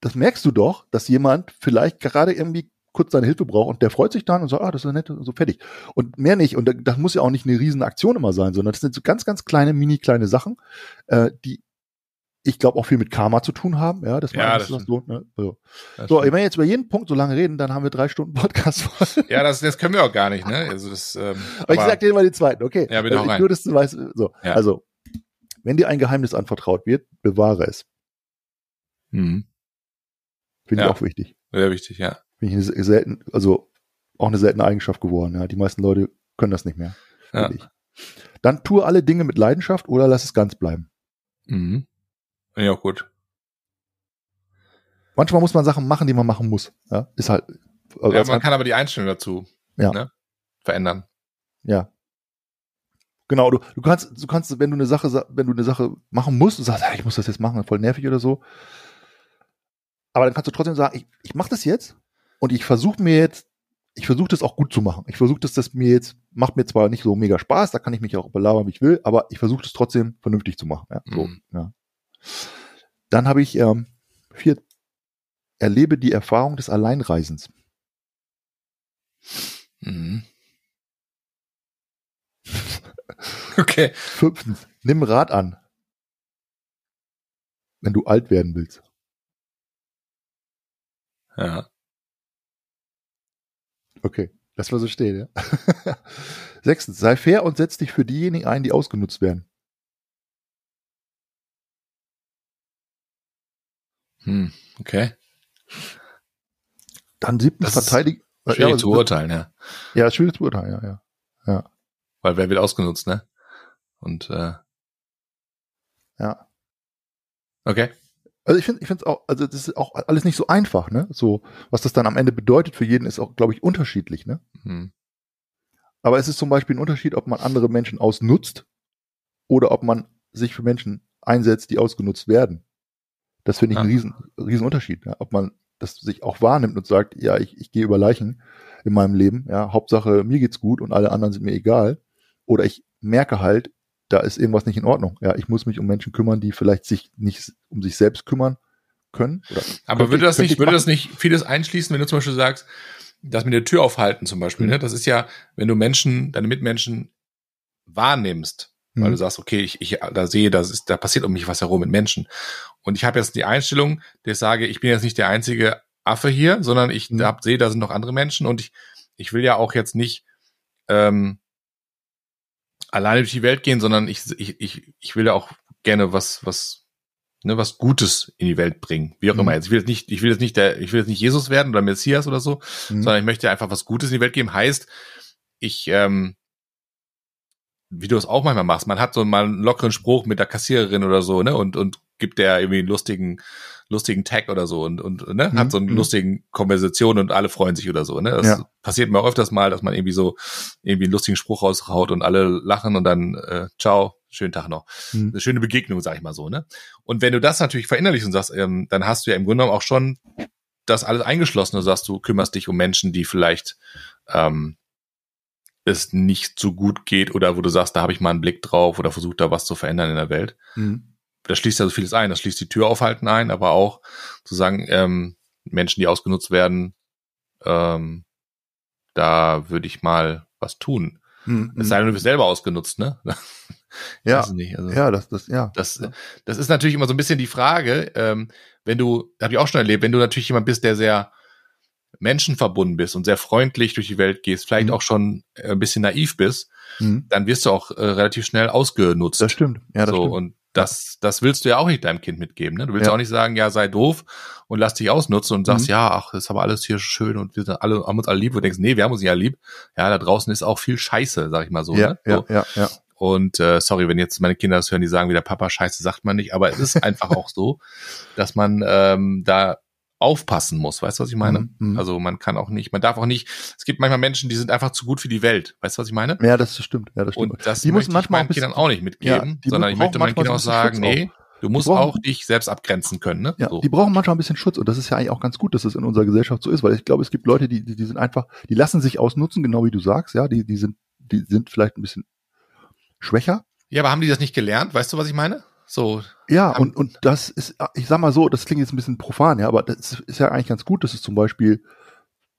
das merkst du doch, dass jemand vielleicht gerade irgendwie kurz seine Hilfe braucht und der freut sich dann und sagt, ah, das ist nett, so fertig. Und mehr nicht. Und das muss ja auch nicht eine riesen Aktion immer sein, sondern das sind so ganz, ganz kleine, mini kleine Sachen, äh, die ich glaube auch viel mit Karma zu tun haben, ja, dass man ja, das, das lohnt. Ne? So, so wenn wir jetzt über jeden Punkt so lange reden, dann haben wir drei Stunden Podcast voll. Ja, das, das können wir auch gar nicht, ne? Also das, ähm, aber, aber ich sag dir mal die zweiten, okay? Ja, bitte auch ich Nur, dass du weißt, so, ja. also wenn dir ein Geheimnis anvertraut wird, bewahre es. Mhm. Finde ja. ich auch wichtig. Sehr wichtig, ja. Finde ich eine selten, also auch eine seltene Eigenschaft geworden. Ja. Die meisten Leute können das nicht mehr. Ja. Dann tue alle Dinge mit Leidenschaft oder lass es ganz bleiben. Mhm. Ja, gut. Manchmal muss man Sachen machen, die man machen muss. Ja, ist halt. Also ja, man kann aber die Einstellung dazu ja. ne, verändern. Ja. Genau, du, du kannst, du kannst, wenn du eine Sache, wenn du eine Sache machen musst, du sagst, ja, ich muss das jetzt machen, voll nervig oder so. Aber dann kannst du trotzdem sagen, ich, ich mache das jetzt und ich versuche mir jetzt, ich versuche das auch gut zu machen. Ich versuche das, das mir jetzt, macht mir zwar nicht so mega Spaß, da kann ich mich auch belabern, wie ich will, aber ich versuche das trotzdem vernünftig zu machen. Ja, so, mhm. ja. Dann habe ich ähm, vier, erlebe die Erfahrung des Alleinreisens. Mhm. Okay. Fünftens, nimm Rat an. Wenn du alt werden willst. Ja. Okay, das war so stehen, ja. Sechstens, sei fair und setz dich für diejenigen ein, die ausgenutzt werden. Hm, okay. Dann siebtens, verteidigen. Schwierig ja, zu urteilen, ja. Ja, schwierig zu urteilen, ja, ja. ja. Weil wer wird ausgenutzt, ne? Und äh, ja. Okay. Also ich finde, ich finde es auch, also das ist auch alles nicht so einfach, ne? So, was das dann am Ende bedeutet für jeden, ist auch, glaube ich, unterschiedlich, ne? Hm. Aber es ist zum Beispiel ein Unterschied, ob man andere Menschen ausnutzt oder ob man sich für Menschen einsetzt, die ausgenutzt werden. Das finde ich ja. einen riesen, riesen Unterschied. Ja? Ob man das sich auch wahrnimmt und sagt, ja, ich, ich gehe über Leichen in meinem Leben, ja, Hauptsache mir geht's gut und alle anderen sind mir egal. Oder ich merke halt, da ist irgendwas nicht in Ordnung. Ja, ich muss mich um Menschen kümmern, die vielleicht sich nicht um sich selbst kümmern können. Aber würde das nicht, würde das nicht vieles einschließen, wenn du zum Beispiel sagst, das mit der Tür aufhalten zum Beispiel, mhm. ne? Das ist ja, wenn du Menschen, deine Mitmenschen wahrnimmst, mhm. weil du sagst, okay, ich, ich da sehe, das ist, da passiert um mich was herum mit Menschen. Und ich habe jetzt die Einstellung, dass ich sage, ich bin jetzt nicht der einzige Affe hier, sondern ich mhm. sehe, da sind noch andere Menschen und ich, ich will ja auch jetzt nicht ähm, alleine durch die Welt gehen, sondern ich, ich, ich, ich will ja auch gerne was, was, ne, was Gutes in die Welt bringen. Wie auch mhm. immer. Jetzt, ich will jetzt nicht, ich will jetzt nicht der, ich will jetzt nicht Jesus werden oder Messias oder so, mhm. sondern ich möchte einfach was Gutes in die Welt geben. Heißt, ich, ähm, wie du es auch manchmal machst, man hat so mal einen lockeren Spruch mit der Kassiererin oder so, ne, und, und gibt der irgendwie einen lustigen, lustigen Tag oder so und, und ne, mhm. hat so eine mhm. lustigen Konversation und alle freuen sich oder so. Ne? Das ja. passiert mir öfters mal, dass man irgendwie so irgendwie einen lustigen Spruch raushaut und alle lachen und dann äh, ciao, schönen Tag noch. Mhm. Eine schöne Begegnung, sag ich mal so. Ne? Und wenn du das natürlich verinnerlichst und sagst, ähm, dann hast du ja im Grunde genommen auch schon das alles eingeschlossen. Du sagst, du kümmerst dich um Menschen, die vielleicht ähm, es nicht so gut geht oder wo du sagst, da habe ich mal einen Blick drauf oder versucht da was zu verändern in der Welt. Mhm das schließt ja so vieles ein. Das schließt die Tür aufhalten ein, aber auch zu sagen, ähm, Menschen, die ausgenutzt werden, ähm, da würde ich mal was tun. Mhm. Es sei denn, du bist selber ausgenutzt, ne? ja, also, ja, das, das, ja. Das, das ist natürlich immer so ein bisschen die Frage, ähm, wenn du, habe ich auch schon erlebt, wenn du natürlich jemand bist, der sehr menschenverbunden bist und sehr freundlich durch die Welt gehst, vielleicht mhm. auch schon ein bisschen naiv bist, mhm. dann wirst du auch äh, relativ schnell ausgenutzt. Das stimmt. Ja, das so, stimmt. Und das, das willst du ja auch nicht deinem Kind mitgeben. Ne? Du willst ja. auch nicht sagen, ja, sei doof und lass dich ausnutzen und sagst, mhm. ja, ach, ist aber alles hier schön und wir sind alle, haben uns alle lieb. Und denkst, nee, wir haben uns ja lieb. Ja, da draußen ist auch viel Scheiße, sag ich mal so. Ja, ne? so. ja, ja, ja. Und äh, sorry, wenn jetzt meine Kinder das hören, die sagen wieder, Papa, Scheiße sagt man nicht, aber es ist einfach auch so, dass man ähm, da aufpassen muss. Weißt du, was ich meine? Mhm, mhm. Also man kann auch nicht, man darf auch nicht, es gibt manchmal Menschen, die sind einfach zu gut für die Welt. Weißt du, was ich meine? Ja, das stimmt. Ja, das stimmt. Und das die muss manchmal meinen Kindern auch nicht mitgeben, ja, sondern ich möchte meinen Kindern auch sagen, nee, du musst brauchen, auch dich selbst abgrenzen können. Ne? Ja, so. die brauchen manchmal ein bisschen Schutz und das ist ja eigentlich auch ganz gut, dass es das in unserer Gesellschaft so ist, weil ich glaube, es gibt Leute, die, die, die sind einfach, die lassen sich ausnutzen, genau wie du sagst, ja, die, die sind, die sind vielleicht ein bisschen schwächer. Ja, aber haben die das nicht gelernt? Weißt du, was ich meine? So. Ja, und, und das ist, ich sag mal so, das klingt jetzt ein bisschen profan, ja, aber das ist ja eigentlich ganz gut, dass es zum Beispiel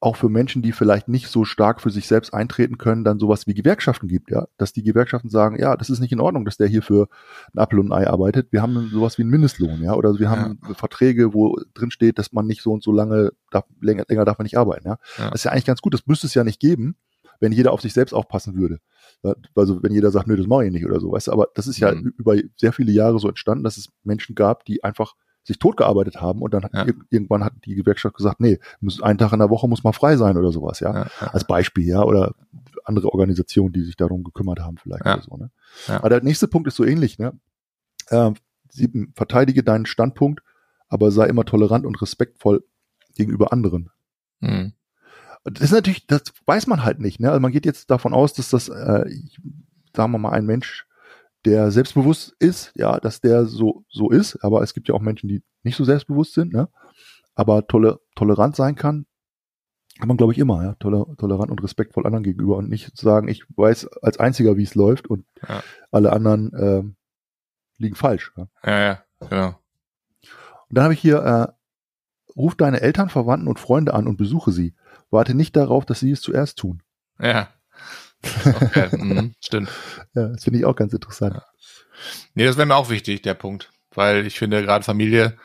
auch für Menschen, die vielleicht nicht so stark für sich selbst eintreten können, dann sowas wie Gewerkschaften gibt, ja. Dass die Gewerkschaften sagen, ja, das ist nicht in Ordnung, dass der hier für ein Apfel und ein Ei arbeitet. Wir haben sowas wie einen Mindestlohn, ja. Oder wir haben ja. Verträge, wo drin steht, dass man nicht so und so lange, darf, länger, länger darf man nicht arbeiten, ja? ja. Das ist ja eigentlich ganz gut. Das müsste es ja nicht geben, wenn jeder auf sich selbst aufpassen würde. Also wenn jeder sagt, nö, das mache ich nicht oder so, weißt du, aber das ist ja mhm. über sehr viele Jahre so entstanden, dass es Menschen gab, die einfach sich totgearbeitet haben und dann hat ja. irgendwann hat die Gewerkschaft gesagt, nee, muss, einen Tag in der Woche muss mal frei sein oder sowas, ja. ja, ja. Als Beispiel, ja, oder andere Organisationen, die sich darum gekümmert haben, vielleicht oder so, ne. Aber der nächste Punkt ist so ähnlich, ne. Ähm, sieben, verteidige deinen Standpunkt, aber sei immer tolerant und respektvoll gegenüber anderen. Mhm. Das ist natürlich, das weiß man halt nicht, ne. Also man geht jetzt davon aus, dass das, äh, sagen wir mal, ein Mensch der selbstbewusst ist, ja, dass der so, so ist, aber es gibt ja auch Menschen, die nicht so selbstbewusst sind, ne? aber tolle, tolerant sein kann, kann man, glaube ich, immer, ja, toler, tolerant und respektvoll anderen gegenüber und nicht sagen, ich weiß als einziger, wie es läuft und ja. alle anderen äh, liegen falsch. Ja, ja, ja genau. Und dann habe ich hier, äh, ruf deine Eltern, Verwandten und Freunde an und besuche sie. Warte nicht darauf, dass sie es zuerst tun. Ja. Okay, mhm, stimmt. Ja, das finde ich auch ganz interessant. Ja. Nee, das wäre mir auch wichtig, der Punkt. Weil ich finde, gerade Familie,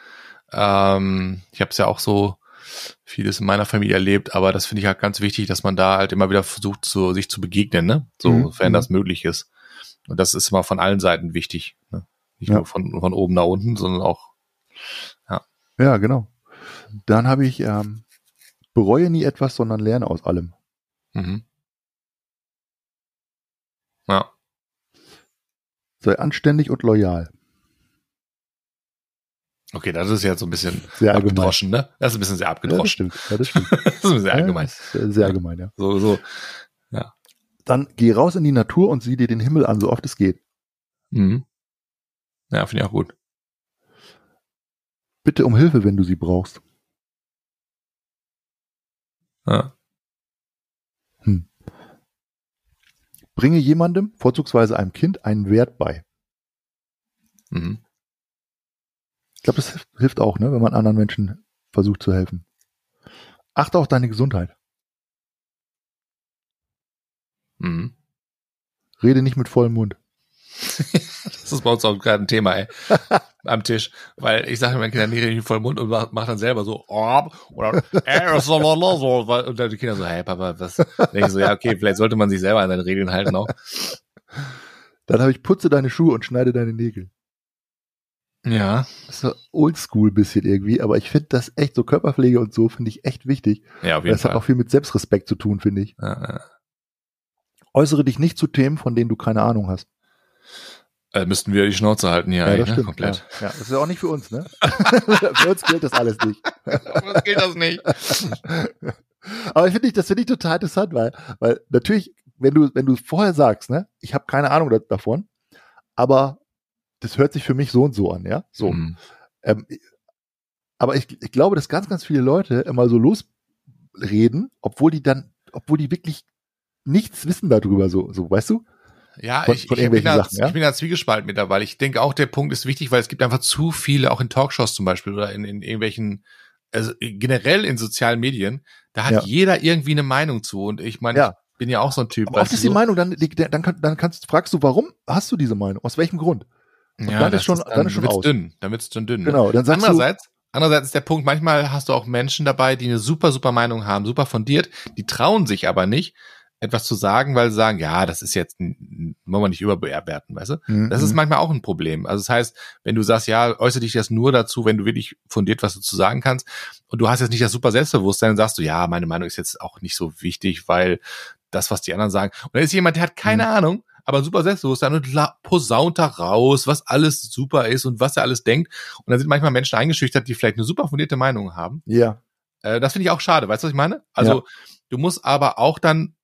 ähm, ich habe es ja auch so vieles in meiner Familie erlebt, aber das finde ich halt ganz wichtig, dass man da halt immer wieder versucht, so, sich zu begegnen, ne? So, mhm. das mhm. möglich ist. Und das ist immer von allen Seiten wichtig. Ne? Nicht ja. nur von, von oben nach unten, sondern auch, ja. Ja, genau. Dann habe ich, ähm, bereue nie etwas, sondern lerne aus allem. Mhm. Ja. Sei anständig und loyal. Okay, das ist jetzt so ein bisschen sehr abgedroschen, ne? Das ist ein bisschen sehr abgedroschen. Ja, das stimmt. Ja, das stimmt. das ist sehr allgemein. Ja, sehr allgemein, ja. So, so. Ja. Dann geh raus in die Natur und sieh dir den Himmel an, so oft es geht. Mhm. Ja, finde ich auch gut. Bitte um Hilfe, wenn du sie brauchst. Ja. Hm. Bringe jemandem, vorzugsweise einem Kind, einen Wert bei. Mhm. Ich glaube, das hilft, auch, ne, wenn man anderen Menschen versucht zu helfen. Achte auf deine Gesundheit. Mhm. Rede nicht mit vollem Mund. das ist bei uns auch gerade ein Thema, ey. Am Tisch. Weil ich sage meinen Kindern nicht richtig voll Mund und mach, mach dann selber so, oh, oder, äh, so, und dann die Kinder so, hey Papa, was? Dann ich so, ja, okay, vielleicht sollte man sich selber an seine Regeln halten auch. Dann habe ich putze deine Schuhe und schneide deine Nägel. Ja. Das ist oldschool bisschen irgendwie, aber ich finde das echt, so Körperpflege und so finde ich echt wichtig. Ja, auf jeden das Fall. Das hat auch viel mit Selbstrespekt zu tun, finde ich. Ja, ja. Äußere dich nicht zu Themen, von denen du keine Ahnung hast. Also müssten wir die Schnauze halten hier ja, das ne? stimmt, komplett. Ja. ja. das ist ja auch nicht für uns, ne? für uns gilt das alles nicht. für uns gilt das nicht. Aber ich finde das finde ich total interessant, weil, weil natürlich, wenn du, wenn du vorher sagst, ne, ich habe keine Ahnung davon, aber das hört sich für mich so und so an, ja, so. Mhm. Ähm, aber ich, ich glaube, dass ganz, ganz viele Leute immer so losreden, obwohl die dann, obwohl die wirklich nichts wissen darüber, so, so, weißt du? Ja, von, ich, von ich, bin da, Sachen, ja? ich bin da zwiegespalten mit dabei. Ich denke auch, der Punkt ist wichtig, weil es gibt einfach zu viele, auch in Talkshows zum Beispiel oder in, in irgendwelchen, also generell in sozialen Medien, da hat ja. jeder irgendwie eine Meinung zu. Und ich meine, ja. ich bin ja auch so ein Typ. Aber oft ist die so. Meinung, dann, dann, kann, dann kannst, fragst du, warum hast du diese Meinung? Aus welchem Grund? Und ja, dann ist schon, ist dann, dann ist schon wird's aus. dünn. Dann wird's schon dünn. Ne? Genau. Dann sagst Andererseits, du, Andererseits ist der Punkt, manchmal hast du auch Menschen dabei, die eine super, super Meinung haben, super fundiert, die trauen sich aber nicht, etwas zu sagen, weil sie sagen, ja, das ist jetzt, wollen wir nicht überbewerten, weißt du? Mhm. Das ist mhm. manchmal auch ein Problem. Also das heißt, wenn du sagst, ja, äußere dich jetzt nur dazu, wenn du wirklich fundiert was dazu sagen kannst und du hast jetzt nicht das super Selbstbewusstsein, dann sagst du, ja, meine Meinung ist jetzt auch nicht so wichtig, weil das, was die anderen sagen. Und dann ist jemand, der hat keine mhm. Ahnung, aber super Selbstbewusstsein und posaunt da raus, was alles super ist und was er alles denkt. Und dann sind manchmal Menschen eingeschüchtert, die vielleicht eine super fundierte Meinung haben. Ja. Äh, das finde ich auch schade. Weißt du, was ich meine? Also, ja. du musst aber auch dann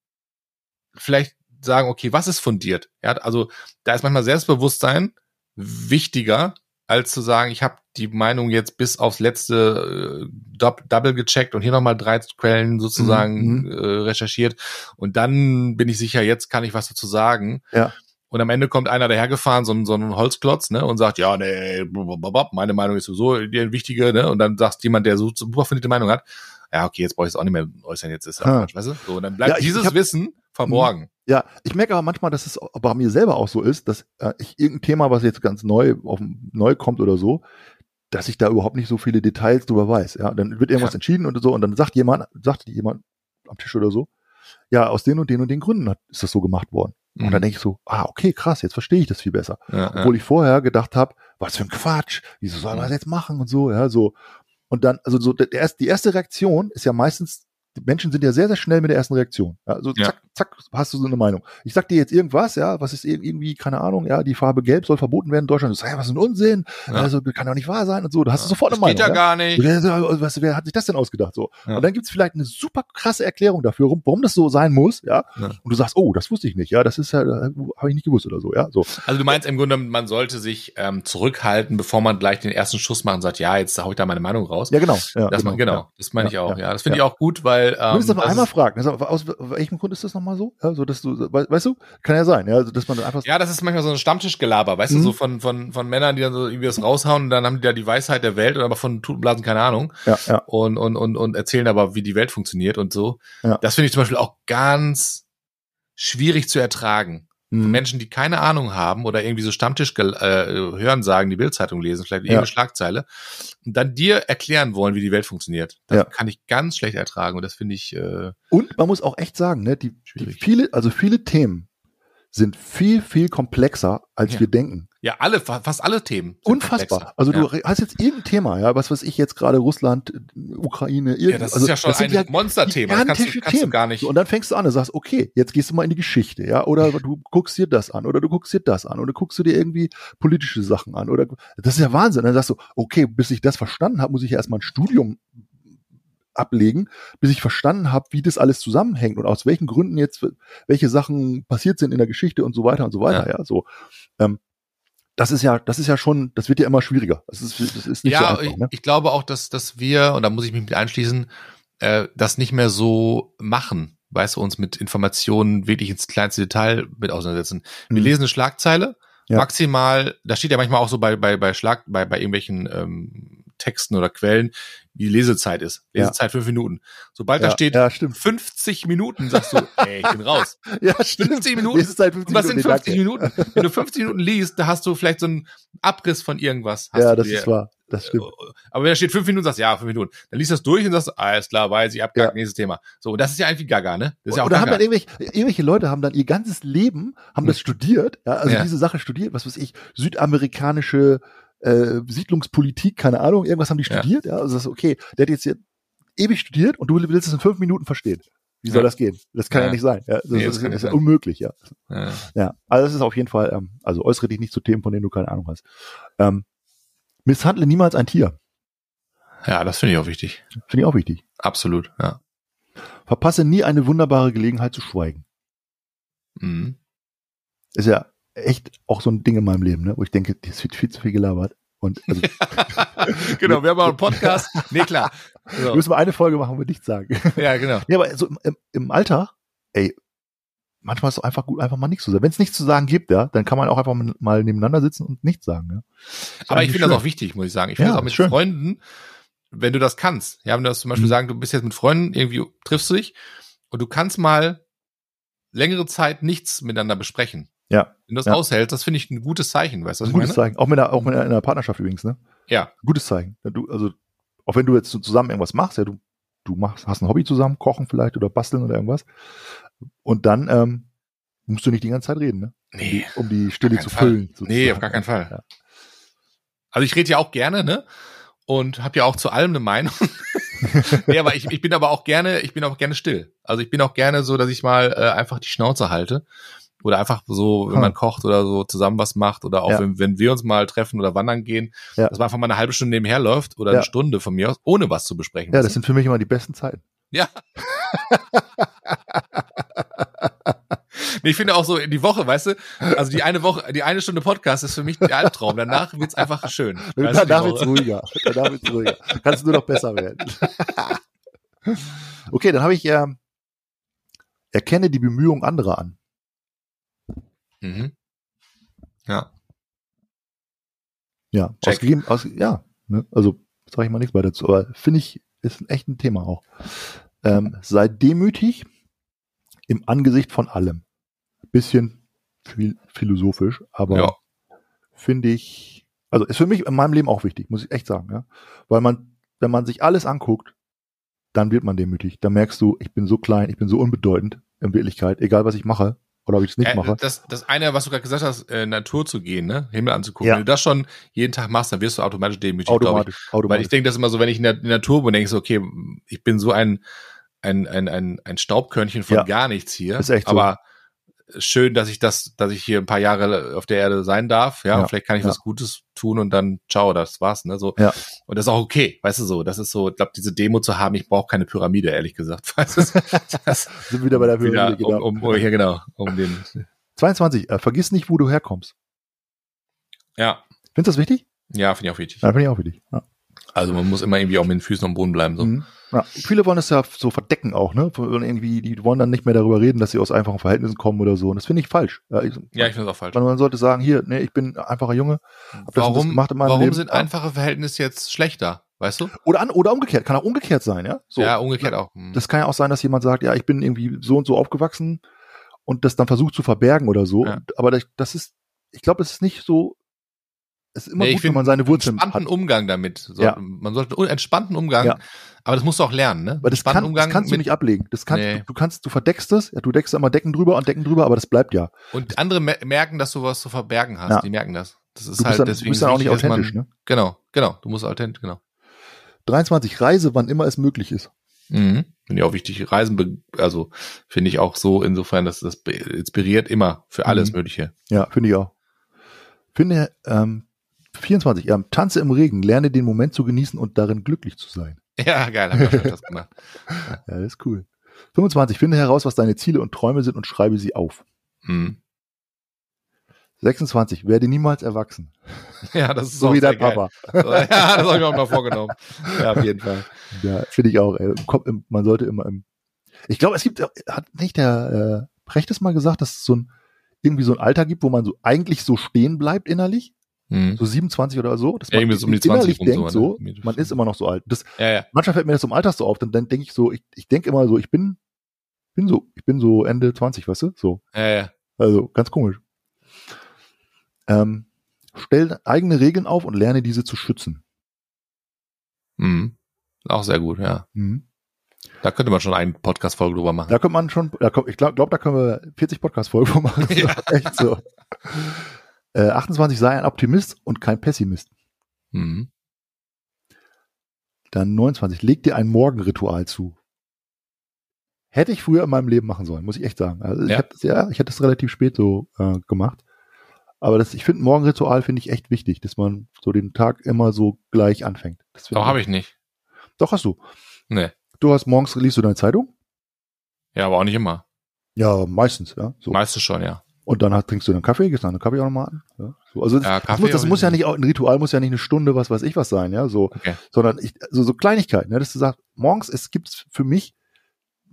vielleicht sagen, okay, was ist fundiert? Ja, also da ist manchmal Selbstbewusstsein wichtiger, als zu sagen, ich habe die Meinung jetzt bis aufs letzte äh, Double gecheckt und hier nochmal drei Quellen sozusagen mhm. äh, recherchiert und dann bin ich sicher, jetzt kann ich was dazu sagen. Ja. Und am Ende kommt einer dahergefahren, so ein, so ein Holzklotz, ne, und sagt, ja, nee, meine Meinung ist sowieso die wichtige, ne, und dann sagt jemand, der so super fundierte Meinung hat, ja, okay, jetzt brauche ich es auch nicht mehr äußern, jetzt ist es ja weißt du? So, und dann bleibt ja, dieses hab, Wissen verborgen. Ja, ich merke aber manchmal, dass es bei mir selber auch so ist, dass äh, ich irgendein Thema, was jetzt ganz neu auf neu kommt oder so, dass ich da überhaupt nicht so viele Details drüber weiß. Ja, dann wird irgendwas ja. entschieden und so und dann sagt jemand, sagt jemand am Tisch oder so, ja, aus den und den und den Gründen hat, ist das so gemacht worden. Mhm. Und dann mhm. denke ich so, ah, okay, krass, jetzt verstehe ich das viel besser. Ja, Obwohl ja. ich vorher gedacht habe, was für ein Quatsch, wieso soll man das jetzt machen und so, ja, so. Und dann, also so, der, die erste Reaktion ist ja meistens die Menschen sind ja sehr, sehr schnell mit der ersten Reaktion. Ja, also zack, ja. Zack, hast du so eine Meinung. Ich sag dir jetzt irgendwas, ja, was ist irgendwie, keine Ahnung, ja, die Farbe Gelb soll verboten werden in Deutschland. Du sagst, ja, was ist ein Unsinn, ja. also kann doch nicht wahr sein und so. Du hast ja. sofort eine das Meinung. Geht ja, gar nicht. Wer, was, wer hat sich das denn ausgedacht? So. Und dann gibt's vielleicht eine super krasse Erklärung dafür, warum das so sein muss, ja. Und du sagst, oh, das wusste ich nicht, ja, das ist ja, habe ich nicht gewusst oder so, ja. So. Also du meinst im Grunde, man sollte sich ähm, zurückhalten, bevor man gleich den ersten Schuss macht und sagt, ja, jetzt hau ich da meine Meinung raus. Ja, genau. Ja, das genau, man, genau. Das meine ich auch, ja. Das finde ich auch gut, weil ähm, mal fragen. Also, aus welchem Grund ist das nochmal so? Ja, so dass du, weißt du, kann ja sein, ja, also, dass man einfach. Ja, das ist manchmal so ein Stammtischgelaber, weißt mhm. du, so von, von, von Männern, die dann so irgendwie das raushauen und dann haben die da die Weisheit der Welt oder aber von Tutenblasen keine Ahnung. Ja, ja. Und, und, und, und erzählen aber, wie die Welt funktioniert und so. Ja. Das finde ich zum Beispiel auch ganz schwierig zu ertragen mhm. Menschen, die keine Ahnung haben oder irgendwie so Stammtisch äh, hören sagen, die Bildzeitung lesen, vielleicht ja. eine Schlagzeile, und dann dir erklären wollen, wie die Welt funktioniert. Das ja. kann ich ganz schlecht ertragen und das finde ich. Äh, und man muss auch echt sagen, ne, die, die viele, also viele Themen sind viel, viel komplexer, als ja. wir denken. Ja, alle, fast alle Themen. Unfassbar. Komplexer. Also du ja. hast jetzt irgendein Thema, ja, was weiß ich jetzt gerade Russland, Ukraine, irgend, Ja, das also, ist ja schon ein ja Monsterthema. Das kannst, du, kannst du gar nicht. Und dann fängst du an und sagst, okay, jetzt gehst du mal in die Geschichte, ja, oder du guckst dir das an, oder du guckst dir das an, oder guckst du dir irgendwie politische Sachen an, oder das ist ja Wahnsinn. Dann sagst du, okay, bis ich das verstanden habe, muss ich ja erstmal ein Studium ablegen, bis ich verstanden habe, wie das alles zusammenhängt und aus welchen Gründen jetzt welche Sachen passiert sind in der Geschichte und so weiter und so weiter. Ja, ja so. Ähm, das ist ja, das ist ja schon, das wird ja immer schwieriger. Das ist, das ist nicht ja, so einfach, ich, ne? ich glaube auch, dass, dass wir, und da muss ich mich mit einschließen, äh, das nicht mehr so machen, weißt du, uns mit Informationen wirklich ins kleinste Detail mit auseinandersetzen. Wir mhm. lesen eine Schlagzeile, ja. maximal, da steht ja manchmal auch so bei, bei, bei Schlag, bei, bei irgendwelchen ähm, Texten oder Quellen, wie die Lesezeit ist. Lesezeit ja. fünf Minuten. Sobald ja, da steht ja, 50 Minuten, sagst du, ey, ich bin raus. ja, stimmt. 50 Minuten. Lesezeit 50 Und was sind 50 Minuten? Wenn du 50 Minuten liest, da hast du vielleicht so einen Abriss von irgendwas. ja, das ist wahr. Das stimmt. Äh, aber wenn da steht fünf Minuten, sagst du, ja, fünf Minuten. Dann liest du das durch und sagst, alles klar, weiß ich, abgehakt, ja. nächstes Thema. So, und das ist ja eigentlich gaga, ne? Das ist ja auch Oder gaga. haben dann irgendwelche, irgendwelche Leute haben dann ihr ganzes Leben, haben hm. das studiert, ja, also ja. diese Sache studiert, was weiß ich, südamerikanische äh, Siedlungspolitik, keine Ahnung, irgendwas haben die studiert, ja, ja also das ist okay, der hat jetzt hier ewig studiert und du willst es in fünf Minuten verstehen. Wie soll ja. das gehen? Das kann ja, ja nicht sein. Ja, das, nee, das, das ist ja unmöglich, ja. ja. Ja, also das ist auf jeden Fall, ähm, also äußere dich nicht zu Themen, von denen du keine Ahnung hast. Ähm, misshandle niemals ein Tier. Ja, das finde ich auch wichtig. Finde ich auch wichtig. Absolut, ja. Verpasse nie eine wunderbare Gelegenheit zu schweigen. Mhm. Ist ja echt auch so ein Ding in meinem Leben, ne? wo ich denke, das wird viel zu viel gelabert. Und also, genau, wir haben auch einen Podcast. Nee, klar. So. Müssen wir eine Folge machen, wo wir nichts sagen. Ja, genau. Ja, aber so im, im Alltag, ey, manchmal ist es einfach gut, einfach mal nichts zu sagen. Wenn es nichts zu sagen gibt, ja, dann kann man auch einfach mal nebeneinander sitzen und nichts sagen. Ja. Aber ich finde das auch wichtig, muss ich sagen. Ich finde ja, das auch mit schön. Freunden, wenn du das kannst. Ja, wenn du das zum Beispiel mhm. sagen, du bist jetzt mit Freunden, irgendwie triffst du dich und du kannst mal längere Zeit nichts miteinander besprechen. Ja. Wenn du das ja. aushältst, das finde ich ein gutes Zeichen, weißt du? Ein gutes Zeichen. Auch mit einer, auch mit einer, in einer Partnerschaft übrigens, ne? Ja. Gutes Zeichen. Du, also, auch wenn du jetzt zusammen irgendwas machst, ja, du, du machst, hast ein Hobby zusammen, kochen vielleicht oder basteln oder irgendwas. Und dann ähm, musst du nicht die ganze Zeit reden, ne? Nee. Um die, um die Stille zu Fall. füllen. Sozusagen. Nee, auf gar keinen Fall. Ja. Also ich rede ja auch gerne, ne? Und habe ja auch zu allem eine Meinung. nee, aber ich, ich bin aber auch gerne, ich bin auch gerne still. Also ich bin auch gerne so, dass ich mal äh, einfach die Schnauze halte oder einfach so, wenn hm. man kocht oder so zusammen was macht oder auch ja. wenn, wenn wir uns mal treffen oder wandern gehen, ja. dass man einfach mal eine halbe Stunde nebenher läuft oder ja. eine Stunde von mir aus, ohne was zu besprechen. Ja, das sind für mich immer die besten Zeiten. Ja. nee, ich finde auch so die Woche, weißt du, also die eine Woche, die eine Stunde Podcast ist für mich der Albtraum. Danach wird's einfach schön. Danach wird's ruhiger. Danach wird's ruhiger. Kannst du nur noch besser werden. okay, dann habe ich äh, erkenne die Bemühungen anderer an. Mhm. Ja. Ja, ausgegeben, aus, ja, ne, also sage ich mal nichts weiter dazu, aber finde ich, ist ein echt ein Thema auch. Ähm, sei demütig im Angesicht von allem. Bisschen viel, philosophisch, aber ja. finde ich, also ist für mich in meinem Leben auch wichtig, muss ich echt sagen, ja. Weil man, wenn man sich alles anguckt, dann wird man demütig. Dann merkst du, ich bin so klein, ich bin so unbedeutend in Wirklichkeit, egal was ich mache, Oder ob ich es nicht äh, mache. Das, das eine, was du gerade gesagt hast, äh, Natur zu gehen, ne? Himmel anzugucken. Ja. Wenn du das schon jeden Tag machst, dann wirst du automatisch demütig, automatisch, ich. Automatisch. Weil ich denke das immer so, wenn ich in der, in der Natur bin, denke ich so, okay, ich bin so ein, ein, ein, ein, ein Staubkörnchen von ja. gar nichts hier. Ist echt so. Aber schön, dass ich das, dass ich hier ein paar Jahre auf der Erde sein darf, ja, ja. vielleicht kann ich ja. was Gutes tun und dann ciao, das war's, ne, so. Ja. Und das ist auch okay, weißt du so, das ist so, ich glaube, diese Demo zu haben, ich brauche keine Pyramide, ehrlich gesagt, weißt du, das sind wieder bei der Pyramide, wieder, genau. Um, hier genau, um den 22, äh, vergiss nicht, wo du herkommst. Ja. Findest du das wichtig? Ja, finde ich auch wichtig. Ja, finde ich auch wichtig. Ja. Also man muss immer irgendwie auch mit den Füßen am Boden bleiben. So. Mhm. Ja, viele wollen es ja so verdecken auch, ne? Irgendwie, die wollen dann nicht mehr darüber reden, dass sie aus einfachen Verhältnissen kommen oder so. Und das finde ich falsch. Ja, ich, ja, ich finde es auch falsch. Man, man, sollte sagen, hier, nee, ich bin einfacher Junge. Hab warum das gemacht in meinem warum Leben. sind einfache Verhältnisse jetzt schlechter? Weißt du? Oder an, oder umgekehrt, kann auch umgekehrt sein, ja? So. Ja, umgekehrt auch. Mhm. Das kann ja auch sein, dass jemand sagt, ja, ich bin irgendwie so und so aufgewachsen und das dann versucht zu verbergen oder so. Ja. aber das, das ist, ich glaube, es ist nicht so es ist immer nee, gut, wenn man seine Wurzeln entspannten hat. Umgang damit. So, ja. Man sollte einen entspannten Umgang, ja. aber das musst du auch lernen, ne? Weil das, kann, Umgang das kannst du nicht ablegen. Das kannst, nee. du, du, kannst, du verdeckst es, ja, du deckst immer Decken drüber und Decken drüber, aber das bleibt ja. Und andere merken, dass du was zu verbergen hast. Ja. Die merken das. Das ist du halt dann, deswegen. Du bist dann auch nicht authentisch, man, ne? Genau, genau. Du musst authentisch, genau. 23. Reise, wann immer es möglich ist. Mhm. Finde ich auch wichtig. Reisen, also finde ich auch so insofern, dass das inspiriert immer für alles mhm. Mögliche. Ja, finde ich auch. Finde ähm, 24. Ja, tanze im Regen, lerne den Moment zu genießen und darin glücklich zu sein. Ja, geil, hab ich das gemacht. ja, das ist cool. 25. Finde heraus, was deine Ziele und Träume sind und schreibe sie auf. Hm. 26. Werde niemals erwachsen. Ja, das ist so wie dein Papa. ja, das habe ich mir auch mal vorgenommen. Ja, auf jeden Fall. Ja, finde ich auch. Ey. Man sollte immer im. Ich glaube, es gibt, hat nicht der äh, Precht es mal gesagt, dass es so ein irgendwie so ein Alter gibt, wo man so eigentlich so stehen bleibt innerlich? Mhm. So 27 oder so. Dass man um die 20 denkt so, ne? man ist immer noch so alt. Das, ja, ja. Manchmal fällt mir das zum Alter so auf, dann, dann denke ich so, ich, ich denke immer so, ich bin, bin so, ich bin so Ende 20, weißt du? So. Ja, ja. Also, ganz komisch. Ähm, stell eigene Regeln auf und lerne diese zu schützen. Mhm. Auch sehr gut, ja. Mhm. Da könnte man schon einen Podcast-Folge drüber machen. Da könnte man schon, ich glaube, glaub, da können wir 40 Podcast-Folgen machen. Ja. Echt so. Äh, 28 sei ein Optimist und kein Pessimist. Mhm. Dann 29, leg dir ein Morgenritual zu. Hätte ich früher in meinem Leben machen sollen, muss ich echt sagen. Also ich, ja. Hätte, ja, ich hätte das relativ spät so äh, gemacht. Aber das, ich finde, Morgenritual finde ich echt wichtig, dass man so den Tag immer so gleich anfängt. Doch, habe ich nicht. Doch, hast du. Nee. Du hast morgens, liest du deine Zeitung? Ja, aber auch nicht immer. Ja, meistens, ja. So. Meistens schon, ja. Und dann trinkst du einen Kaffee, gehst nach einem Kaffeeautomaten. Ja, so, also ja, das, muss, das muss ja nicht, ein Ritual muss ja nicht eine Stunde, was weiß ich was sein, ja, so, okay. sondern ich, also so Kleinigkeiten, ja, dass du sagst, morgens, es gibt für mich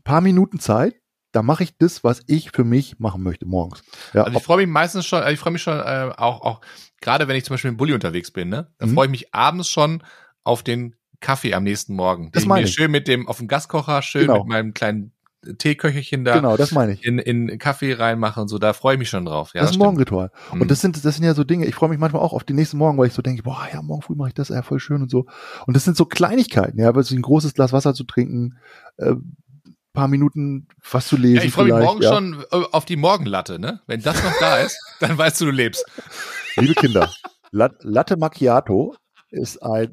paar Minuten Zeit, da mache ich das, was ich für mich machen möchte morgens. Ja, also ich freue mich meistens schon, also ich freue mich schon äh, auch, auch gerade wenn ich zum Beispiel mit Bulli unterwegs bin, ne, dann mhm. freue ich mich abends schon auf den Kaffee am nächsten Morgen. Das meine ich. Schön mit dem auf dem Gaskocher, schön genau. mit meinem kleinen Teeköcherchen da genau, das meine ich. In, in Kaffee reinmache und so, da freue ich mich schon drauf. Ja, das, das ist ein Morgenritual. Mhm. Und das sind, das sind ja so Dinge, ich freue mich manchmal auch auf die nächsten Morgen, weil ich so denke, boah, ja, morgen früh mache ich das, ja, voll schön und so. Und das sind so Kleinigkeiten, ja, also ein großes Glas Wasser zu trinken, äh, paar Minuten was zu lesen. Ja, ich freue mich morgen ja. schon äh, auf die Morgenlatte, ne? Wenn das noch da ist, dann weißt du, du lebst. Liebe Kinder, Latte Macchiato ist ein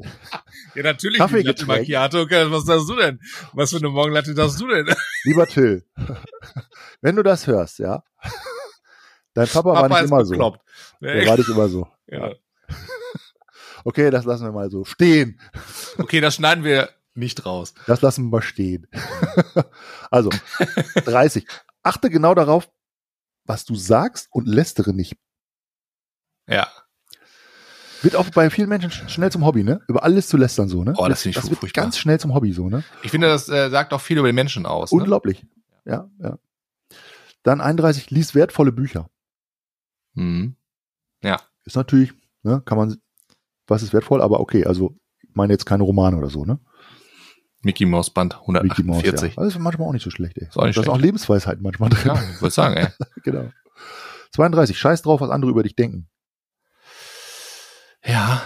Ja, natürlich Latte Macchiato. Was sagst du denn? Was für eine Morgenlatte sagst du denn? Lieber Till, wenn du das hörst, ja, dein Papa, Papa war nicht immer bekloppt. so. Der war nicht immer so. Ja. Okay, das lassen wir mal so stehen. Okay, das schneiden wir nicht raus. Das lassen wir mal stehen. also, 30. Achte genau darauf, was du sagst und lästere nicht. Ja. Wird auch bei vielen Menschen schnell zum Hobby, ne? Über alles zu lästern so, ne? Oh, das, finde ich das wird furchtbar. ganz schnell zum Hobby so, ne? Ich finde, das äh, sagt auch viel über den Menschen aus. Ne? Unglaublich. Ja, ja. Dann 31, lies wertvolle Bücher. Mhm. Ja. Ist natürlich, ne, kann man, was ist wertvoll, aber okay, also, ich meine jetzt keine Romane oder so, ne? Mickey Mouse Band 148. Mickey Mouse, ja. Das ist manchmal auch nicht so schlecht, ey. Ist auch nicht da ist auch Lebensweisheit manchmal drin. Ja, ich würde sagen, ey. genau. 32, scheiß drauf, was andere über dich denken. Ja.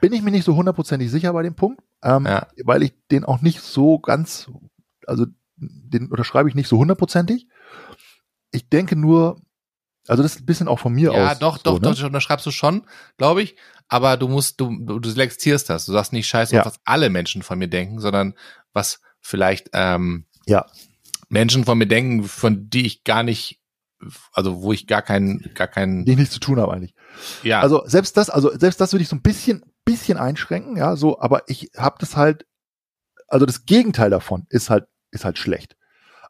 Bin ich mir nicht so hundertprozentig sicher bei dem Punkt, ähm, ja. weil ich den auch nicht so ganz, also den unterschreibe ich nicht so hundertprozentig. ich denke nur, also das ist ein bisschen auch von mir ja, aus. Ja, doch, so, doch, ne? doch, da schreibst du schon, glaube ich. Aber du musst, du, du, du selektierst das. Du sagst nicht scheiße, ja. was alle Menschen von mir denken, sondern was vielleicht ähm, ja. Menschen von mir denken, von die ich gar nicht, also wo ich gar keinen, gar keinen. Die ich nichts zu tun habe eigentlich. Ja. Also selbst das, also selbst das würde ich so ein bisschen, bisschen einschränken, ja, so, aber ich habe das halt, also das Gegenteil davon ist halt, ist halt schlecht.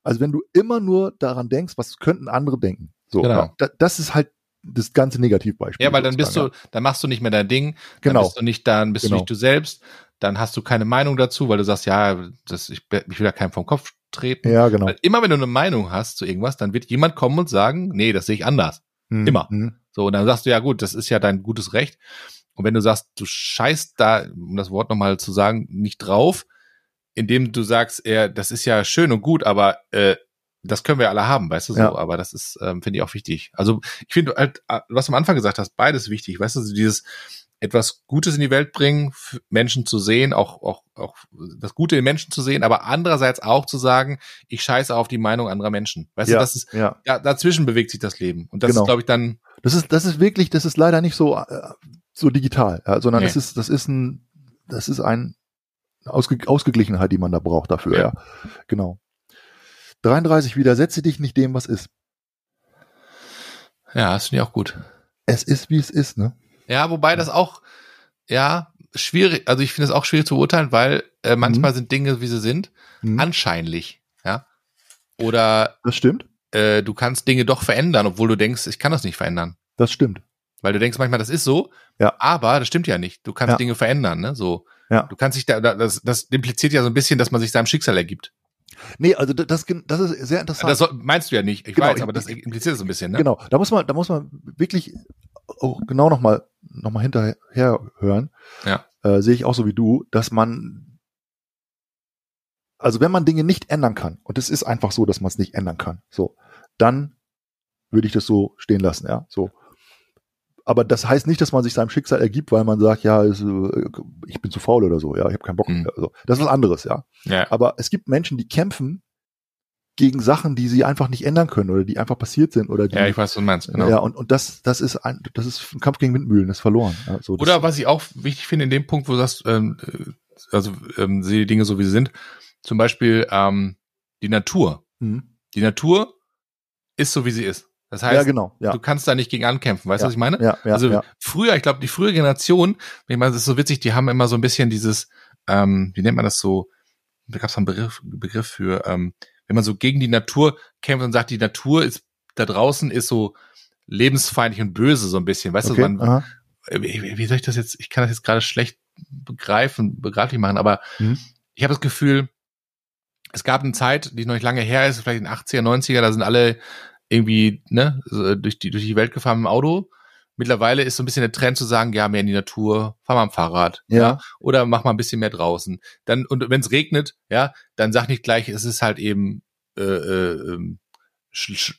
Also wenn du immer nur daran denkst, was könnten andere denken, so, genau. Ja, das ist halt das ganze Negativbeispiel. Ja, weil dann bist du, dann machst du nicht mehr dein Ding, genau. dann bist du nicht, dann bist genau. du nicht du selbst, dann hast du keine Meinung dazu, weil du sagst, ja, das, ich, ich will ja keinen vom Kopf treten. Ja, genau. Weil immer wenn du eine Meinung hast zu irgendwas, dann wird jemand kommen und sagen, nee, das sehe ich anders. Mhm. Immer. Mhm. So, und dann sagst du, ja gut, das ist ja dein gutes Recht. Und wenn du sagst, du scheißt da, um das Wort nochmal zu sagen, nicht drauf, indem du sagst, er, das ist ja schön und gut, aber äh, das können wir alle haben, weißt du so, ja. aber das ist, ähm, finde ich auch wichtig. Also ich finde halt, äh, was du am Anfang gesagt hast, beides wichtig, weißt du, so dieses etwas Gutes in die Welt bringen, Menschen zu sehen, auch, auch, auch das Gute in Menschen zu sehen, aber andererseits auch zu sagen, ich scheiße auf die Meinung anderer Menschen. Weißt ja, du, das ist, ja. ja, dazwischen bewegt sich das Leben. Und das genau. ist, glaube ich, dann. Das ist, das ist wirklich, das ist leider nicht so, äh, so digital, ja, sondern nee. es ist, das ist ein, das ist ein Ausge Ausgeglichenheit, die man da braucht dafür, ja. ja. Genau. 33, widersetze dich nicht dem, was ist. Ja, das finde ich auch gut. Es ist, wie es ist, ne? Ja, wobei das auch, ja, schwierig, also ich finde es auch schwierig zu beurteilen, weil äh, manchmal mhm. sind Dinge, wie sie sind, mhm. anscheinlich, ja. Oder. Das stimmt. Äh, du kannst Dinge doch verändern, obwohl du denkst, ich kann das nicht verändern. Das stimmt. Weil du denkst manchmal, das ist so, ja. aber das stimmt ja nicht. Du kannst ja. Dinge verändern, ne? So. Ja. Du kannst dich da, das, das impliziert ja so ein bisschen, dass man sich seinem Schicksal ergibt. Nee, also das, das ist sehr interessant. Das meinst du ja nicht, ich genau, weiß, aber das impliziert so ein bisschen, ne? Genau, da muss man, da muss man wirklich auch genau nochmal noch mal hinterher hören. Ja. Äh, sehe ich auch so wie du, dass man, also wenn man Dinge nicht ändern kann, und es ist einfach so, dass man es nicht ändern kann, so, dann würde ich das so stehen lassen, ja, so aber das heißt nicht, dass man sich seinem Schicksal ergibt, weil man sagt, ja, äh, ich bin zu faul oder so, ja, ich habe keinen Bock. Mhm. Also, das ist was anderes, ja. ja. Aber es gibt Menschen, die kämpfen gegen Sachen, die sie einfach nicht ändern können oder die einfach passiert sind oder die, ja, ich weiß, was du meinst, genau. Ja, und, und das, das ist ein, das ist ein Kampf gegen Windmühlen, das ist verloren. Ja, so, oder was ich auch wichtig finde in dem Punkt, wo du sagst, ähm, also ähm, sehe die Dinge so wie sie sind, zum Beispiel ähm, die Natur. Mhm. Die Natur ist so wie sie ist. Das heißt, ja, genau, ja. du kannst da nicht gegen ankämpfen, weißt du, ja, was ich meine? Ja, ja, also ja. früher, ich glaube, die frühe Generation, ich meine, das ist so witzig, die haben immer so ein bisschen dieses, ähm, wie nennt man das so, da gab es einen Begriff, Begriff für, ähm, wenn man so gegen die Natur kämpft und sagt, die Natur ist da draußen ist so lebensfeindlich und böse so ein bisschen, weißt okay, du, man, wie, wie soll ich das jetzt, ich kann das jetzt gerade schlecht begreifen, begreiflich machen, aber mhm. ich habe das Gefühl, es gab eine Zeit, die noch nicht lange her ist, vielleicht in den 80er, 90er, da sind alle irgendwie ne, durch, die, durch die Welt gefahren im Auto. Mittlerweile ist so ein bisschen der Trend zu sagen, ja, mehr in die Natur, fahr mal am Fahrrad, ja, ja oder mach mal ein bisschen mehr draußen. Dann und wenn es regnet, ja, dann sag nicht gleich, es ist halt eben äh, äh,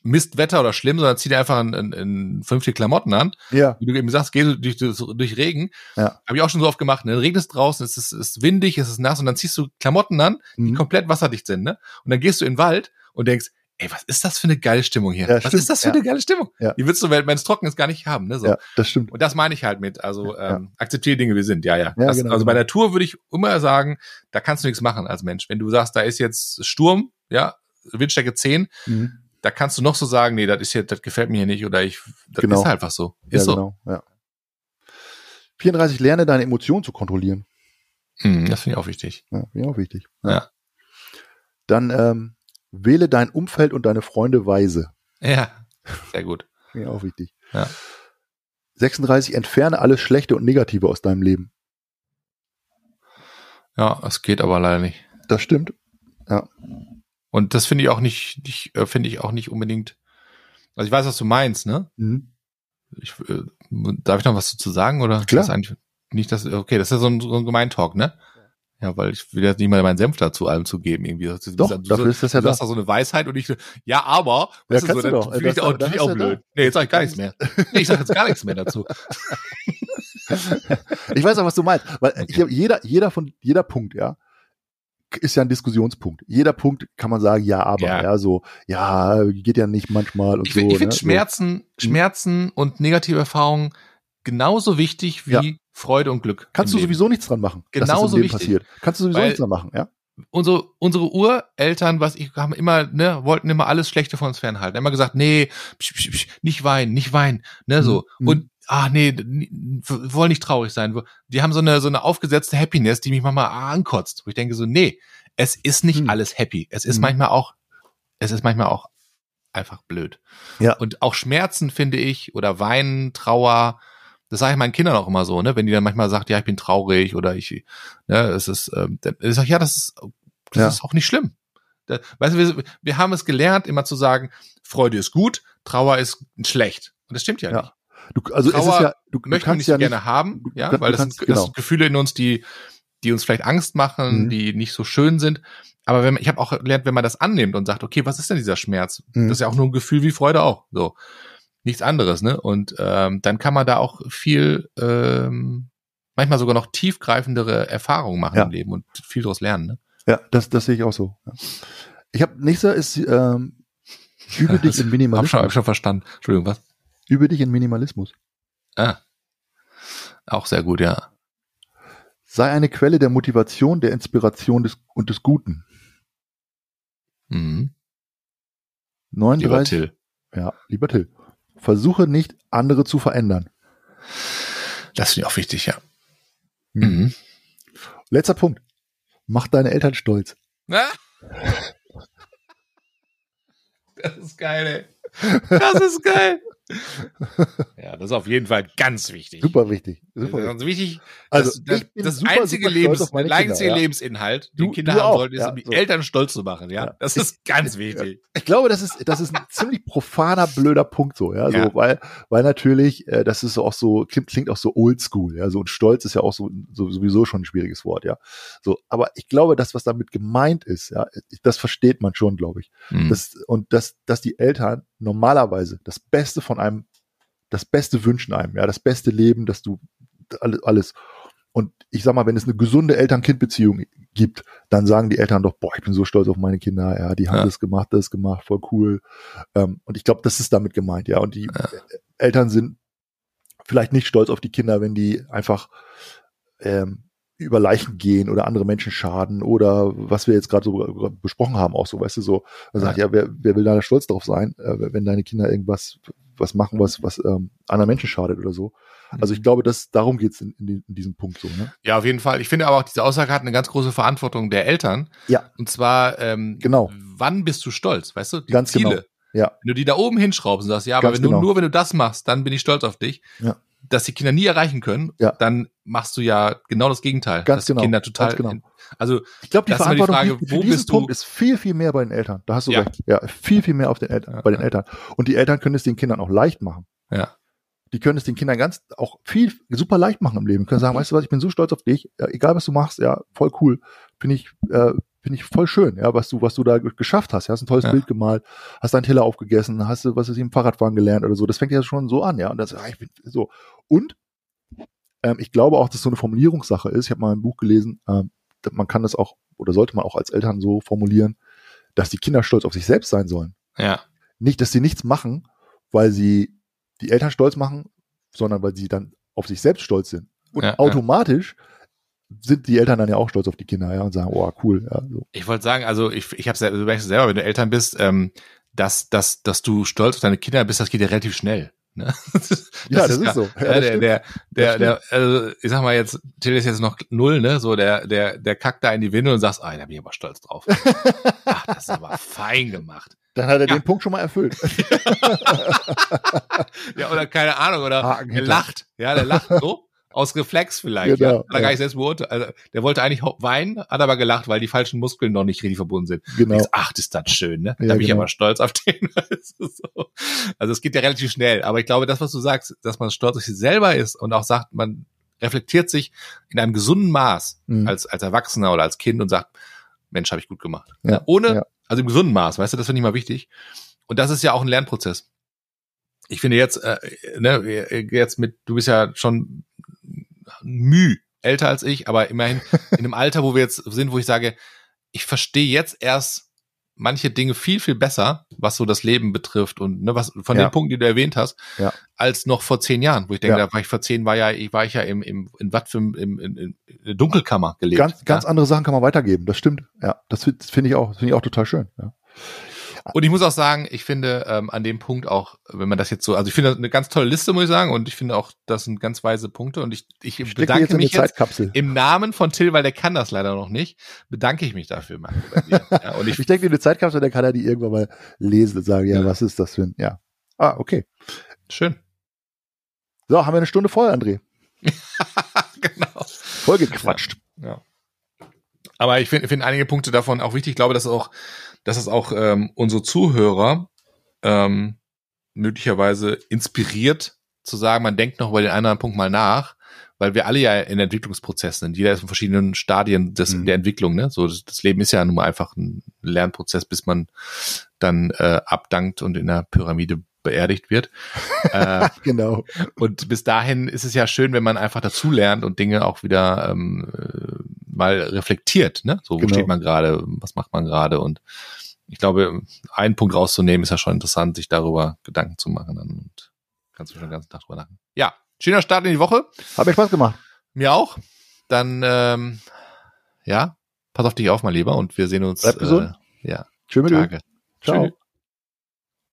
Mistwetter oder schlimm, sondern zieh dir einfach ein, ein, ein vernünftige Klamotten an. Ja. Wie du eben sagst, geh durch, durch, durch Regen. Ja. Habe ich auch schon so oft gemacht. Ne? Regnet es draußen, es ist, es ist windig, es ist nass und dann ziehst du Klamotten an, die Mhm. komplett wasserdicht sind. Ne? Und dann gehst du in den Wald und denkst, ey, was ist das für eine geile Stimmung hier? Ja, was stimmt. ist das für Ja. eine geile Stimmung? Ja. Die willst du, wenn es trocken ist, gar nicht haben. Ne? So. Ja, das stimmt. Und das meine ich halt mit, also ähm, akzeptiere Dinge, wie sie sind, ja, ja. Das, genau, also bei genau. Natur würde ich immer sagen, da kannst du nichts machen als Mensch. Wenn du sagst, da ist jetzt Sturm, ja, Windstärke 10, Mhm. da kannst du noch so sagen, nee, das ist jetzt, das gefällt mir hier nicht oder ich, das Genau. ist halt einfach so. Ist ja, so. genau. Ja. 34, lerne deine Emotionen zu kontrollieren. Hm, das finde ich auch wichtig. Ja, finde ich auch wichtig. Ja. Dann ähm, wähle dein Umfeld und deine Freunde weise. Ja, sehr gut. Ich auch wichtig. Ja. 36, entferne alles Schlechte und Negative aus deinem Leben. Ja, es geht aber leider nicht. Das stimmt. Und das finde ich auch nicht, nicht äh, finde ich auch nicht unbedingt. Also ich weiß, was du meinst, ne? Mhm. Ich, äh, darf ich noch was dazu sagen oder? Klar. Das nicht das. Okay, das ist ja so ein, so ein Gemeintalk, ne? Ja, weil ich will jetzt nicht mal meinen Senf dazu allem zu geben irgendwie. Das ist- Doch, du, dafür ist das ja du da. hast da so eine Weisheit und ich ja, aber, Ja, kannst so, du doch. finde ich Das- auch, das ist auch ja da. blöd. Nee, jetzt sag ich gar nichts mehr. Nee, ich sag jetzt gar nichts mehr dazu. Ich weiß auch, was du meinst, weil glaub, jeder, jeder von jeder Punkt, ja, ist ja ein Diskussionspunkt. Jeder Punkt kann man sagen, ja, aber, ja, ja so, ja, geht ja nicht manchmal und ich, so. Ich finde ne? Schmerzen, so. Schmerzen und negative Erfahrungen genauso wichtig wie ja. Freude und Glück. Kannst du sowieso nichts dran machen. Genauso wichtig. passiert. Kannst du sowieso nichts dran machen, ja? Unsere, unsere Ureltern, was ich, haben immer, ne, wollten immer alles Schlechte von uns fernhalten. Immer gesagt, nee, psch, psch, psch, nicht weinen, nicht weinen, ne, so. Mhm. Und ah nee, wollen nicht traurig sein. Die haben so eine so eine aufgesetzte Happiness, die mich manchmal ankotzt. Wo ich denke so, nee, es ist nicht hm. alles happy. Es ist hm. manchmal auch, es ist manchmal auch einfach blöd. Ja. Und auch Schmerzen finde ich oder Weinen, Trauer. Das sage ich meinen Kindern auch immer so, ne? Wenn die dann manchmal sagt, ja, ich bin traurig oder ich, ne, es ist, ähm, ich sag, ja, das ist, das ja. ist auch nicht schlimm. Da, weißt du, wir, wir haben es gelernt, immer zu sagen, Freude ist gut, Trauer ist schlecht. Und das stimmt ja, ja. nicht. Du, also Trauer es ist ja, du, du möchten ja nicht, gerne haben, ja, weil das, kannst, sind, das genau. sind Gefühle in uns, die, die uns vielleicht Angst machen, mhm. die nicht so schön sind. Aber wenn man, ich habe auch gelernt, wenn man das annimmt und sagt, okay, was ist denn dieser Schmerz? Mhm. Das ist ja auch nur ein Gefühl wie Freude auch. So nichts anderes, ne? Und ähm, dann kann man da auch viel, ähm, manchmal sogar noch tiefgreifendere Erfahrungen machen ja. im Leben und viel daraus lernen. Ne? Ja, das, das sehe ich auch so. Ich habe nächster ist ähm, übe dich in Minimalismus. Hab schon, hab schon verstanden. Entschuldigung, was? Übe dich in Minimalismus. Ah. Auch sehr gut, ja. Sei eine Quelle der Motivation, der Inspiration des, und des Guten. Mhm. 39, lieber Till. Ja, lieber Till. Versuche nicht, andere zu verändern. Das finde ich auch wichtig, ja. Mhm. mhm. Letzter Punkt. Mach deine Eltern stolz. Ah. Das ist geil, ey. Das ist geil. ja, das ist auf jeden Fall ganz wichtig. Super wichtig. Super ganz wichtig. Also das, das, das super, einzige, super Lebens, einzige ja. Lebensinhalt, den Kinder du haben auch, sollten, ist, ja, um die so. Eltern stolz zu machen. Ja, ja. das ist ganz wichtig. Ich glaube, das ist das ist ein ziemlich profaner, blöder Punkt so. Ja, so weil weil natürlich äh, das ist auch so klingt, klingt auch so oldschool. Ja, so und Stolz ist ja auch so, so sowieso schon ein schwieriges Wort. Ja, so. Aber ich glaube, das was damit gemeint ist, ja, das versteht man schon, glaube ich. Mhm. Das und dass dass die Eltern normalerweise das Beste von einem, das Beste wünschen einem, ja, das beste Leben, dass du alles. Und ich sag mal, wenn es eine gesunde Eltern-Kind-Beziehung gibt, dann sagen die Eltern doch, boah, ich bin so stolz auf meine Kinder, ja, die haben ja. das gemacht, das gemacht, voll cool. Ähm, und ich glaube, das ist damit gemeint, ja. Und die ja. Eltern sind vielleicht nicht stolz auf die Kinder, wenn die einfach ähm, über Leichen gehen oder andere Menschen schaden oder was wir jetzt gerade so besprochen haben, auch so, weißt du, so, man sagt, ja, wer, wer will da stolz drauf sein, äh, wenn deine Kinder irgendwas was machen, was, was ähm, anderen Menschen schadet oder so. Also ich mhm. glaube, dass darum geht's in, in, in diesem Punkt so. Ne? Ja, auf jeden Fall. Ich finde aber auch, diese Aussage hat eine ganz große Verantwortung der Eltern. Ja. Und zwar, ähm, genau. wann bist du stolz, weißt du? Die ganz Ziele. Genau. Ja. Wenn du die da oben hinschraubst und sagst, ja, aber ganz wenn genau. du nur, wenn du das machst, dann bin ich stolz auf dich. Ja dass die Kinder nie erreichen können, ja. dann machst du ja genau das Gegenteil. Ganz genau. Kinder total. Ganz genau. Also ich glaube, die Verantwortung die Frage, wo bist du? Punkt ist viel viel mehr bei den Eltern. Da hast du ja. recht. Ja, viel viel mehr auf den Eltern, ja, bei den Eltern. Und die Eltern können es den Kindern auch leicht machen. Ja. Die können es den Kindern ganz auch viel super leicht machen im Leben. Die können sagen, mhm. weißt du was, ich bin so stolz auf dich. Ja, egal was du machst, ja, voll cool. Finde ich äh, finde ich voll schön, ja, was du, was du da geschafft hast. Ja, hast ein tolles ja. Bild gemalt, hast deinen Teller aufgegessen, hast du, was ist im Fahrradfahren gelernt oder so. Das fängt ja schon so an, ja. Und das, ja, ich bin so. Und ähm, ich glaube auch, dass so eine Formulierungssache ist. Ich habe mal ein Buch gelesen, ähm, man kann das auch oder sollte man auch als Eltern so formulieren, dass die Kinder stolz auf sich selbst sein sollen. Ja. Nicht, dass sie nichts machen, weil sie die Eltern stolz machen, sondern weil sie dann auf sich selbst stolz sind. Und ja, automatisch ja. sind die Eltern dann ja auch stolz auf die Kinder, ja, und sagen, oh, cool, ja. So. Ich wollte sagen, also ich, ich habe du merkst selber, wenn du Eltern bist, ähm, dass, dass, dass du stolz auf deine Kinder bist, das geht ja relativ schnell. Ne? Das ja, das ist, so. Ja, der, der, der, der, also ich sag mal jetzt, Till ist jetzt noch null, ne? So der, der, der kackt da in die Winde und sagst, ah, da bin ich aber stolz drauf. Ach, das ist aber fein gemacht. Dann hat er ja. den Punkt schon mal erfüllt. ja, oder keine Ahnung, oder er lacht. Ja, der lacht so aus Reflex vielleicht. Genau, ja. Hat er gar nicht selbst beurteilt. Also, der wollte eigentlich weinen, hat aber gelacht, weil die falschen Muskeln noch nicht richtig verbunden sind. Genau. Denkst, ach, ist das schön, ne? Da ja, bin ich genau. aber stolz auf den. so. Also es geht ja relativ schnell. Aber ich glaube, das, was du sagst, dass man stolz auf sich selber ist und auch sagt, man reflektiert sich in einem gesunden Maß mhm. als, als Erwachsener oder als Kind und sagt, Mensch, habe ich gut gemacht. Ja, Ohne, ja. also im gesunden Maß, weißt du, das finde ich mal wichtig. Und das ist ja auch ein Lernprozess. Ich finde jetzt, äh, ne, jetzt mit, du bist ja schon Müh älter als ich, aber immerhin in einem Alter, wo wir jetzt sind, wo ich sage, ich verstehe jetzt erst manche Dinge viel, viel besser, was so das Leben betrifft und ne, was von ja. den Punkten, die du erwähnt hast, ja. als noch vor zehn Jahren, wo ich denke, ja. da war ich vor zehn war ja, ich war ich ja im, im in was für im, in, in, in Dunkelkammer gelebt. Ganz, ganz andere Sachen kann man weitergeben, das stimmt. Ja, das, das finde ich auch, finde ich auch total schön. Ja. Und ich muss auch sagen, ich finde ähm, an dem Punkt auch, wenn man das jetzt so, also ich finde das eine ganz tolle Liste, muss ich sagen, und ich finde auch, das sind ganz weise Punkte. Und ich, ich bedanke jetzt mich jetzt im Namen von Till, weil der kann das leider noch nicht, bedanke ich mich dafür, Marco. ja, und ich, ich denke, eine Zeitkapsel, der kann er die irgendwann mal lesen und sagen, ja, ja, was ist das für ein, ja. Ah, okay. Schön. So, haben wir eine Stunde voll, André. genau. Voll gequatscht. Ja. Aber ich finde find einige Punkte davon auch wichtig. Ich glaube, dass auch dass es auch ähm, unsere Zuhörer ähm, möglicherweise inspiriert zu sagen, man denkt noch über den anderen Punkt mal nach, weil wir alle ja in Entwicklungsprozessen sind. Jeder ist in verschiedenen Stadien des, mhm. der Entwicklung. Ne? So, das, das, Leben ist ja nun mal einfach ein Lernprozess, bis man dann äh, abdankt und in der Pyramide beerdigt wird. äh, genau. Und bis dahin ist es ja schön, wenn man einfach dazulernt und Dinge auch wieder ähm, äh, mal reflektiert. Ne? So, wo genau. steht man gerade, was macht man gerade und ich glaube, einen Punkt rauszunehmen, ist ja schon interessant, sich darüber Gedanken zu machen. Und kannst du schon den ganzen Tag drüber lachen. Ja, schöner Start in die Woche. Hat mir Spaß gemacht. Mir auch. Dann, ähm, ja, pass auf dich auf, mal lieber, und wir sehen uns. Bleib gesund. Äh, ja. Tage. Ciao. Tschüss.